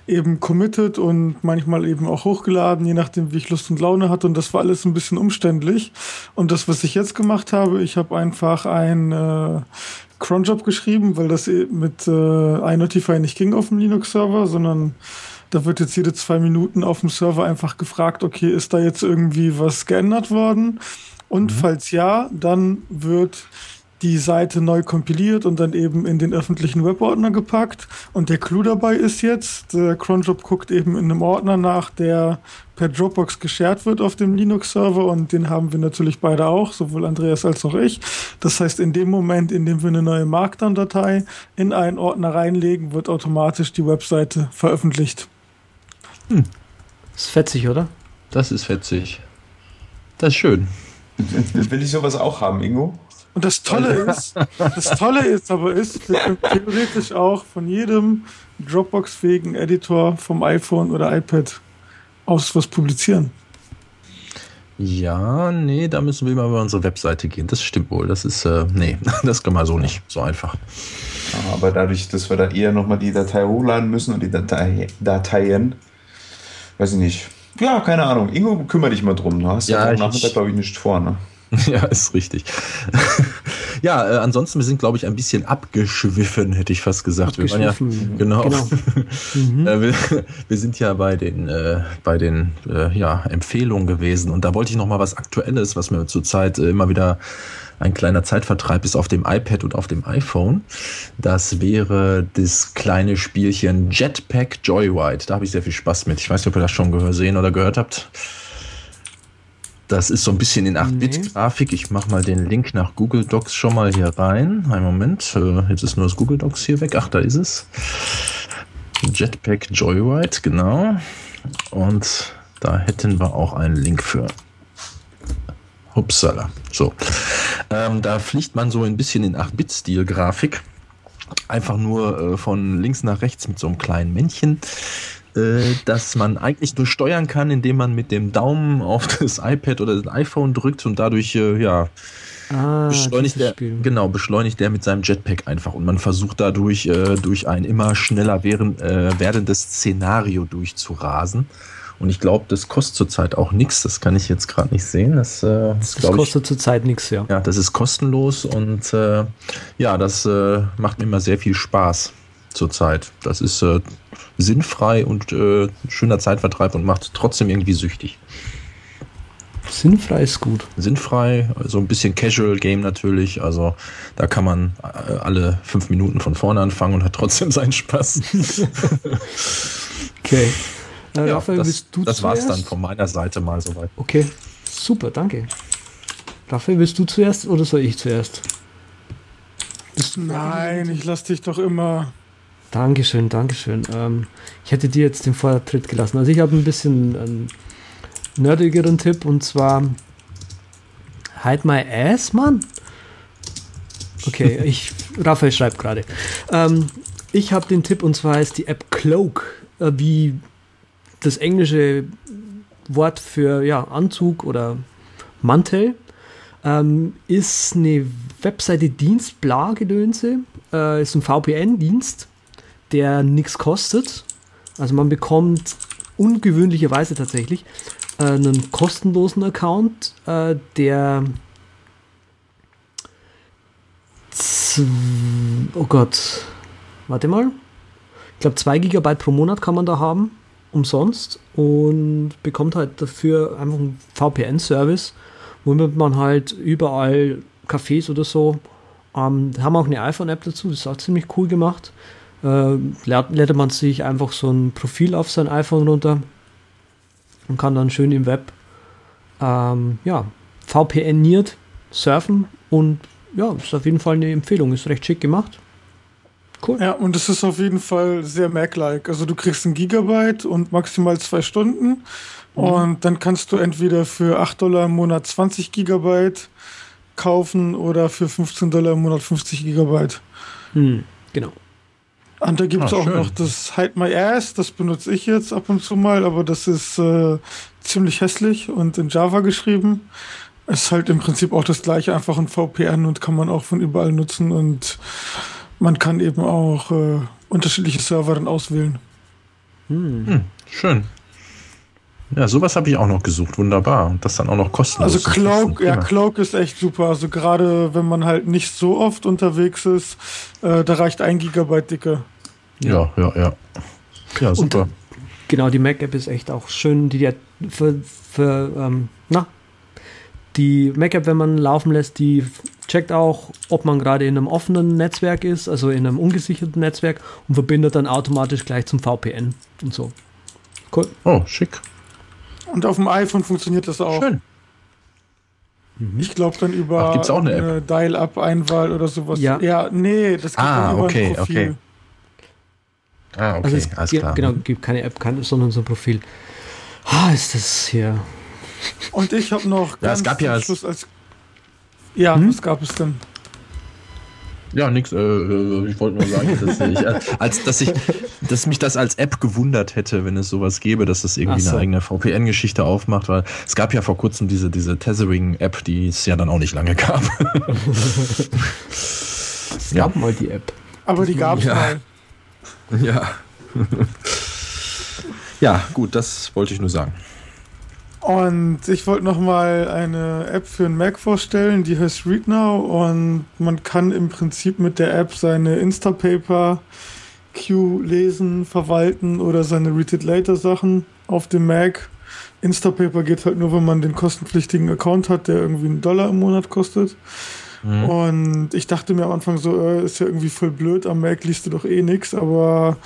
eben committed und manchmal eben auch hochgeladen, je nachdem, wie ich Lust und Laune hatte. Und das war alles ein bisschen umständlich. Und das, was ich jetzt gemacht habe, ich habe einfach ein äh, Cronjob geschrieben, weil das mit äh, iNotify nicht ging auf dem Linux-Server, sondern da wird jetzt jede zwei Minuten auf dem Server einfach gefragt, okay, ist da jetzt irgendwie was geändert worden? Und mhm. falls ja, dann wird die Seite neu kompiliert und dann eben in den öffentlichen Webordner gepackt. Und der Clou dabei ist jetzt, der Cronjob guckt eben in einem Ordner nach, der per Dropbox geshared wird auf dem Linux-Server und den haben wir natürlich beide auch, sowohl Andreas als auch ich. Das heißt, in dem Moment, in dem wir eine neue Markdown-Datei in einen Ordner reinlegen, wird automatisch die Webseite veröffentlicht. Hm. Das ist fetzig, oder? Das ist fetzig. Das ist schön. Will ich sowas auch haben, Ingo? Und das Tolle ist, das Tolle ist aber ist, wir können theoretisch auch von jedem Dropbox-fähigen Editor vom iPhone oder iPad aus was publizieren. Ja, nee, da müssen wir mal über unsere Webseite gehen. Das stimmt wohl. Das ist, äh, nee, das kann man so nicht. So einfach. Aber dadurch, dass wir da eher nochmal die Datei hochladen müssen und die Datei, Dateien, weiß ich nicht. Ja, keine Ahnung. Ingo, kümmere dich mal drum. Du hast ja, ja Nachmittag, glaube ich, nicht vor, ne? Ja, ist richtig. ja, äh, ansonsten, wir sind, glaube ich, ein bisschen abgeschwiffen, hätte ich fast gesagt. Wir waren ja, genau. genau. mhm. äh, wir, wir, sind ja bei den, äh, bei den äh, ja, Empfehlungen gewesen und da wollte ich noch mal was Aktuelles, was mir zurzeit äh, immer wieder ein kleiner Zeitvertreib ist auf dem iPad und auf dem iPhone. Das wäre das kleine Spielchen Jetpack Joyride. Da habe ich sehr viel Spaß mit. Ich weiß nicht, ob ihr das schon gesehen oder gehört habt. Das ist so ein bisschen in 8-Bit-Grafik. Ich mache mal den Link nach Google Docs schon mal hier rein. Einen Moment. Äh, jetzt ist nur das Google Docs hier weg. Ach, da ist es. Jetpack Joyride, genau. Und da hätten wir auch einen Link für. Upsala. So. Ähm, da fliegt man so ein bisschen in 8-Bit-Stil-Grafik. Einfach nur äh, von links nach rechts mit so einem kleinen Männchen, äh, das man eigentlich nur steuern kann, indem man mit dem Daumen auf das iPad oder das iPhone drückt und dadurch, äh, ja, Ah, beschleunigt der, genau, beschleunigt der mit seinem Jetpack einfach und man versucht dadurch äh, durch ein immer schneller während, äh, werdendes Szenario durchzurasen. Und ich glaube, das kostet zurzeit auch nichts. Das kann ich jetzt gerade nicht sehen. Das, äh, das, das kostet zurzeit nichts, ja. Ja, das ist kostenlos und äh, ja, das äh, macht mir immer sehr viel Spaß zurzeit. Das ist äh, sinnfrei und äh, schöner Zeitvertreib und macht trotzdem irgendwie süchtig. Sinnfrei ist gut. Sinnfrei, so ein bisschen Casual Game natürlich. Also da kann man äh, alle fünf Minuten von vorne anfangen und hat trotzdem seinen Spaß. okay. Äh, ja, Raphael, das, willst du Das war es dann von meiner Seite mal soweit. Okay, super, danke. Raphael, willst du zuerst oder soll ich zuerst? Nein, ich lass dich doch immer. Dankeschön, Dankeschön. Ähm, ich hätte dir jetzt den Vortritt gelassen. Also ich habe ein bisschen einen nerdigeren Tipp und zwar Hide My Ass, Mann. Okay, ich, Raphael schreibt gerade. Ähm, ich habe den Tipp und zwar ist die App Cloak, äh, wie das englische Wort für ja, Anzug oder Mantel. Ähm, ist eine Webseite Dienstblagedönse äh, ist ein VPN-Dienst, der nichts kostet. Also man bekommt ungewöhnlicherweise tatsächlich äh, einen kostenlosen Account, äh, der oh Gott, warte mal. Ich glaube 2 GB pro Monat kann man da haben, umsonst und bekommt halt dafür einfach einen VPN-Service, womit man halt überall Cafés oder so ähm, haben auch eine iPhone-App dazu, das ist auch ziemlich cool gemacht. Äh, lädt man sich einfach so ein Profil auf sein iPhone runter und kann dann schön im Web ähm, ja, VPNiert surfen und ja, ist auf jeden Fall eine Empfehlung, ist recht schick gemacht. Cool. Ja, und es ist auf jeden Fall sehr Mac-like. Also du kriegst ein Gigabyte und maximal zwei Stunden. Mhm. Und dann kannst du entweder für 8 Dollar im Monat 20 Gigabyte kaufen oder für 15 Dollar im Monat 50 Gigabyte. Mhm, genau. Und da gibt es ah, auch schön. noch das Hide My Ass, das benutze ich jetzt ab und zu mal, aber das ist äh, ziemlich hässlich und in Java geschrieben. Es ist halt im Prinzip auch das gleiche, einfach ein VPN und kann man auch von überall nutzen und man kann eben auch äh, unterschiedliche Server dann auswählen. Hm. Hm, schön. Ja, sowas habe ich auch noch gesucht. Wunderbar. Und das dann auch noch kostenlos. Also Cloak, ja, Cloak ist echt super. Also gerade wenn man halt nicht so oft unterwegs ist, äh, da reicht ein Gigabyte dicke. Ja, ja, ja. Ja, super. Und, genau, die Mac-App ist echt auch schön. Die, die für, für ähm, na, die Mac-App, wenn man laufen lässt, die checkt auch, ob man gerade in einem offenen Netzwerk ist, also in einem ungesicherten Netzwerk und verbindet dann automatisch gleich zum VPN und so. Cool. Oh, schick. Und auf dem iPhone funktioniert das auch. Schön. Mhm. Ich glaube dann über Ach, auch eine, eine Dial-Up-Einwahl oder sowas. Ja. ja, nee, das geht ah, über okay, ein Profil. Okay. Ah, okay, also es alles klar. Genau, gibt keine App, sondern so ein Profil. Ah, ist das hier. Und ich habe noch ja, es gab ja Schluss als Ja, hm? was gab es denn? Ja, nix. Äh, äh, ich wollte nur sagen, dass, ich, äh, als, dass, ich, dass mich das als App gewundert hätte, wenn es sowas gäbe, dass es irgendwie so. eine eigene VPN-Geschichte aufmacht, weil es gab ja vor kurzem diese, diese Tethering-App, die es ja dann auch nicht lange gab. es gab ja. mal die App. Aber die gab es ja. mal. Ja. ja, gut, das wollte ich nur sagen. Und ich wollte noch mal eine App für einen Mac vorstellen, die heißt ReadNow und man kann im Prinzip mit der App seine Instapaper Queue lesen, verwalten oder seine Read It Later Sachen auf dem Mac. Instapaper geht halt nur, wenn man den kostenpflichtigen Account hat, der irgendwie einen Dollar im Monat kostet. Mhm. Und ich dachte mir am Anfang so, äh, ist ja irgendwie voll blöd, am Mac liest du doch eh nix, aber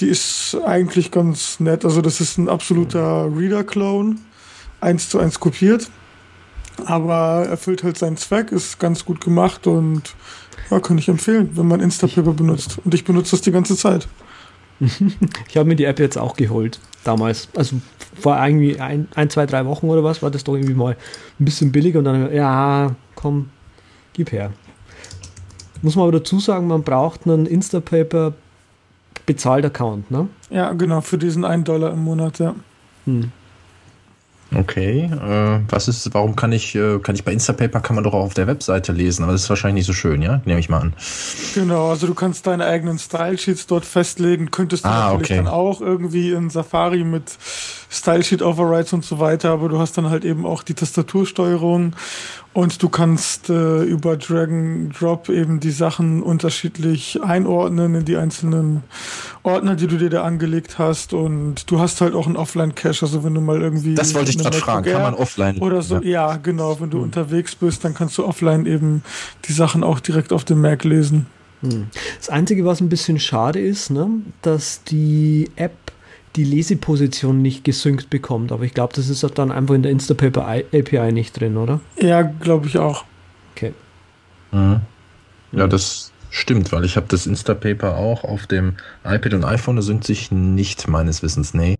die ist eigentlich ganz nett. Also das ist ein absoluter Reader-Clone eins zu eins kopiert. Aber erfüllt halt seinen Zweck, ist ganz gut gemacht und ja, kann ich empfehlen, wenn man Instapaper benutzt. Und ich benutze das die ganze Zeit. ich habe mir die App jetzt auch geholt, damals. Also vor irgendwie ein, ein, zwei, drei Wochen oder was, war das doch irgendwie mal ein bisschen billiger und dann, ja, komm, gib her. Muss man aber dazu sagen, man braucht einen Instapaper bezahlt Account, ne? Ja, genau, für diesen einen Dollar im Monat, ja. Hm. Okay, äh, was ist, warum kann ich, äh, kann ich bei Instapaper kann man doch auch auf der Webseite lesen, aber das ist wahrscheinlich nicht so schön, ja? Nehme ich mal an. Genau, also du kannst deine eigenen Style-Sheets dort festlegen, könntest du ah, natürlich okay. dann auch irgendwie in Safari mit Style-Sheet-Overrides und so weiter, aber du hast dann halt eben auch die Tastatursteuerung und du kannst äh, über Drag and Drop eben die Sachen unterschiedlich einordnen in die einzelnen Ordner, die du dir da angelegt hast. Und du hast halt auch einen Offline-Cache. Also wenn du mal irgendwie. Das wollte ich gerade fragen. Kann man offline? Oder so. Ja, ja genau. Wenn du mhm. unterwegs bist, dann kannst du offline eben die Sachen auch direkt auf dem Mac lesen. Hm. Das Einzige, was ein bisschen schade ist, ne, dass die App die Leseposition nicht gesynkt bekommt. Aber ich glaube, das ist dann einfach in der Instapaper API nicht drin, oder? Ja, glaube ich auch. Okay. Mhm. Ja, das stimmt, weil ich habe das Instapaper auch auf dem iPad und iPhone, da synkt sich nicht meines Wissens. Nee.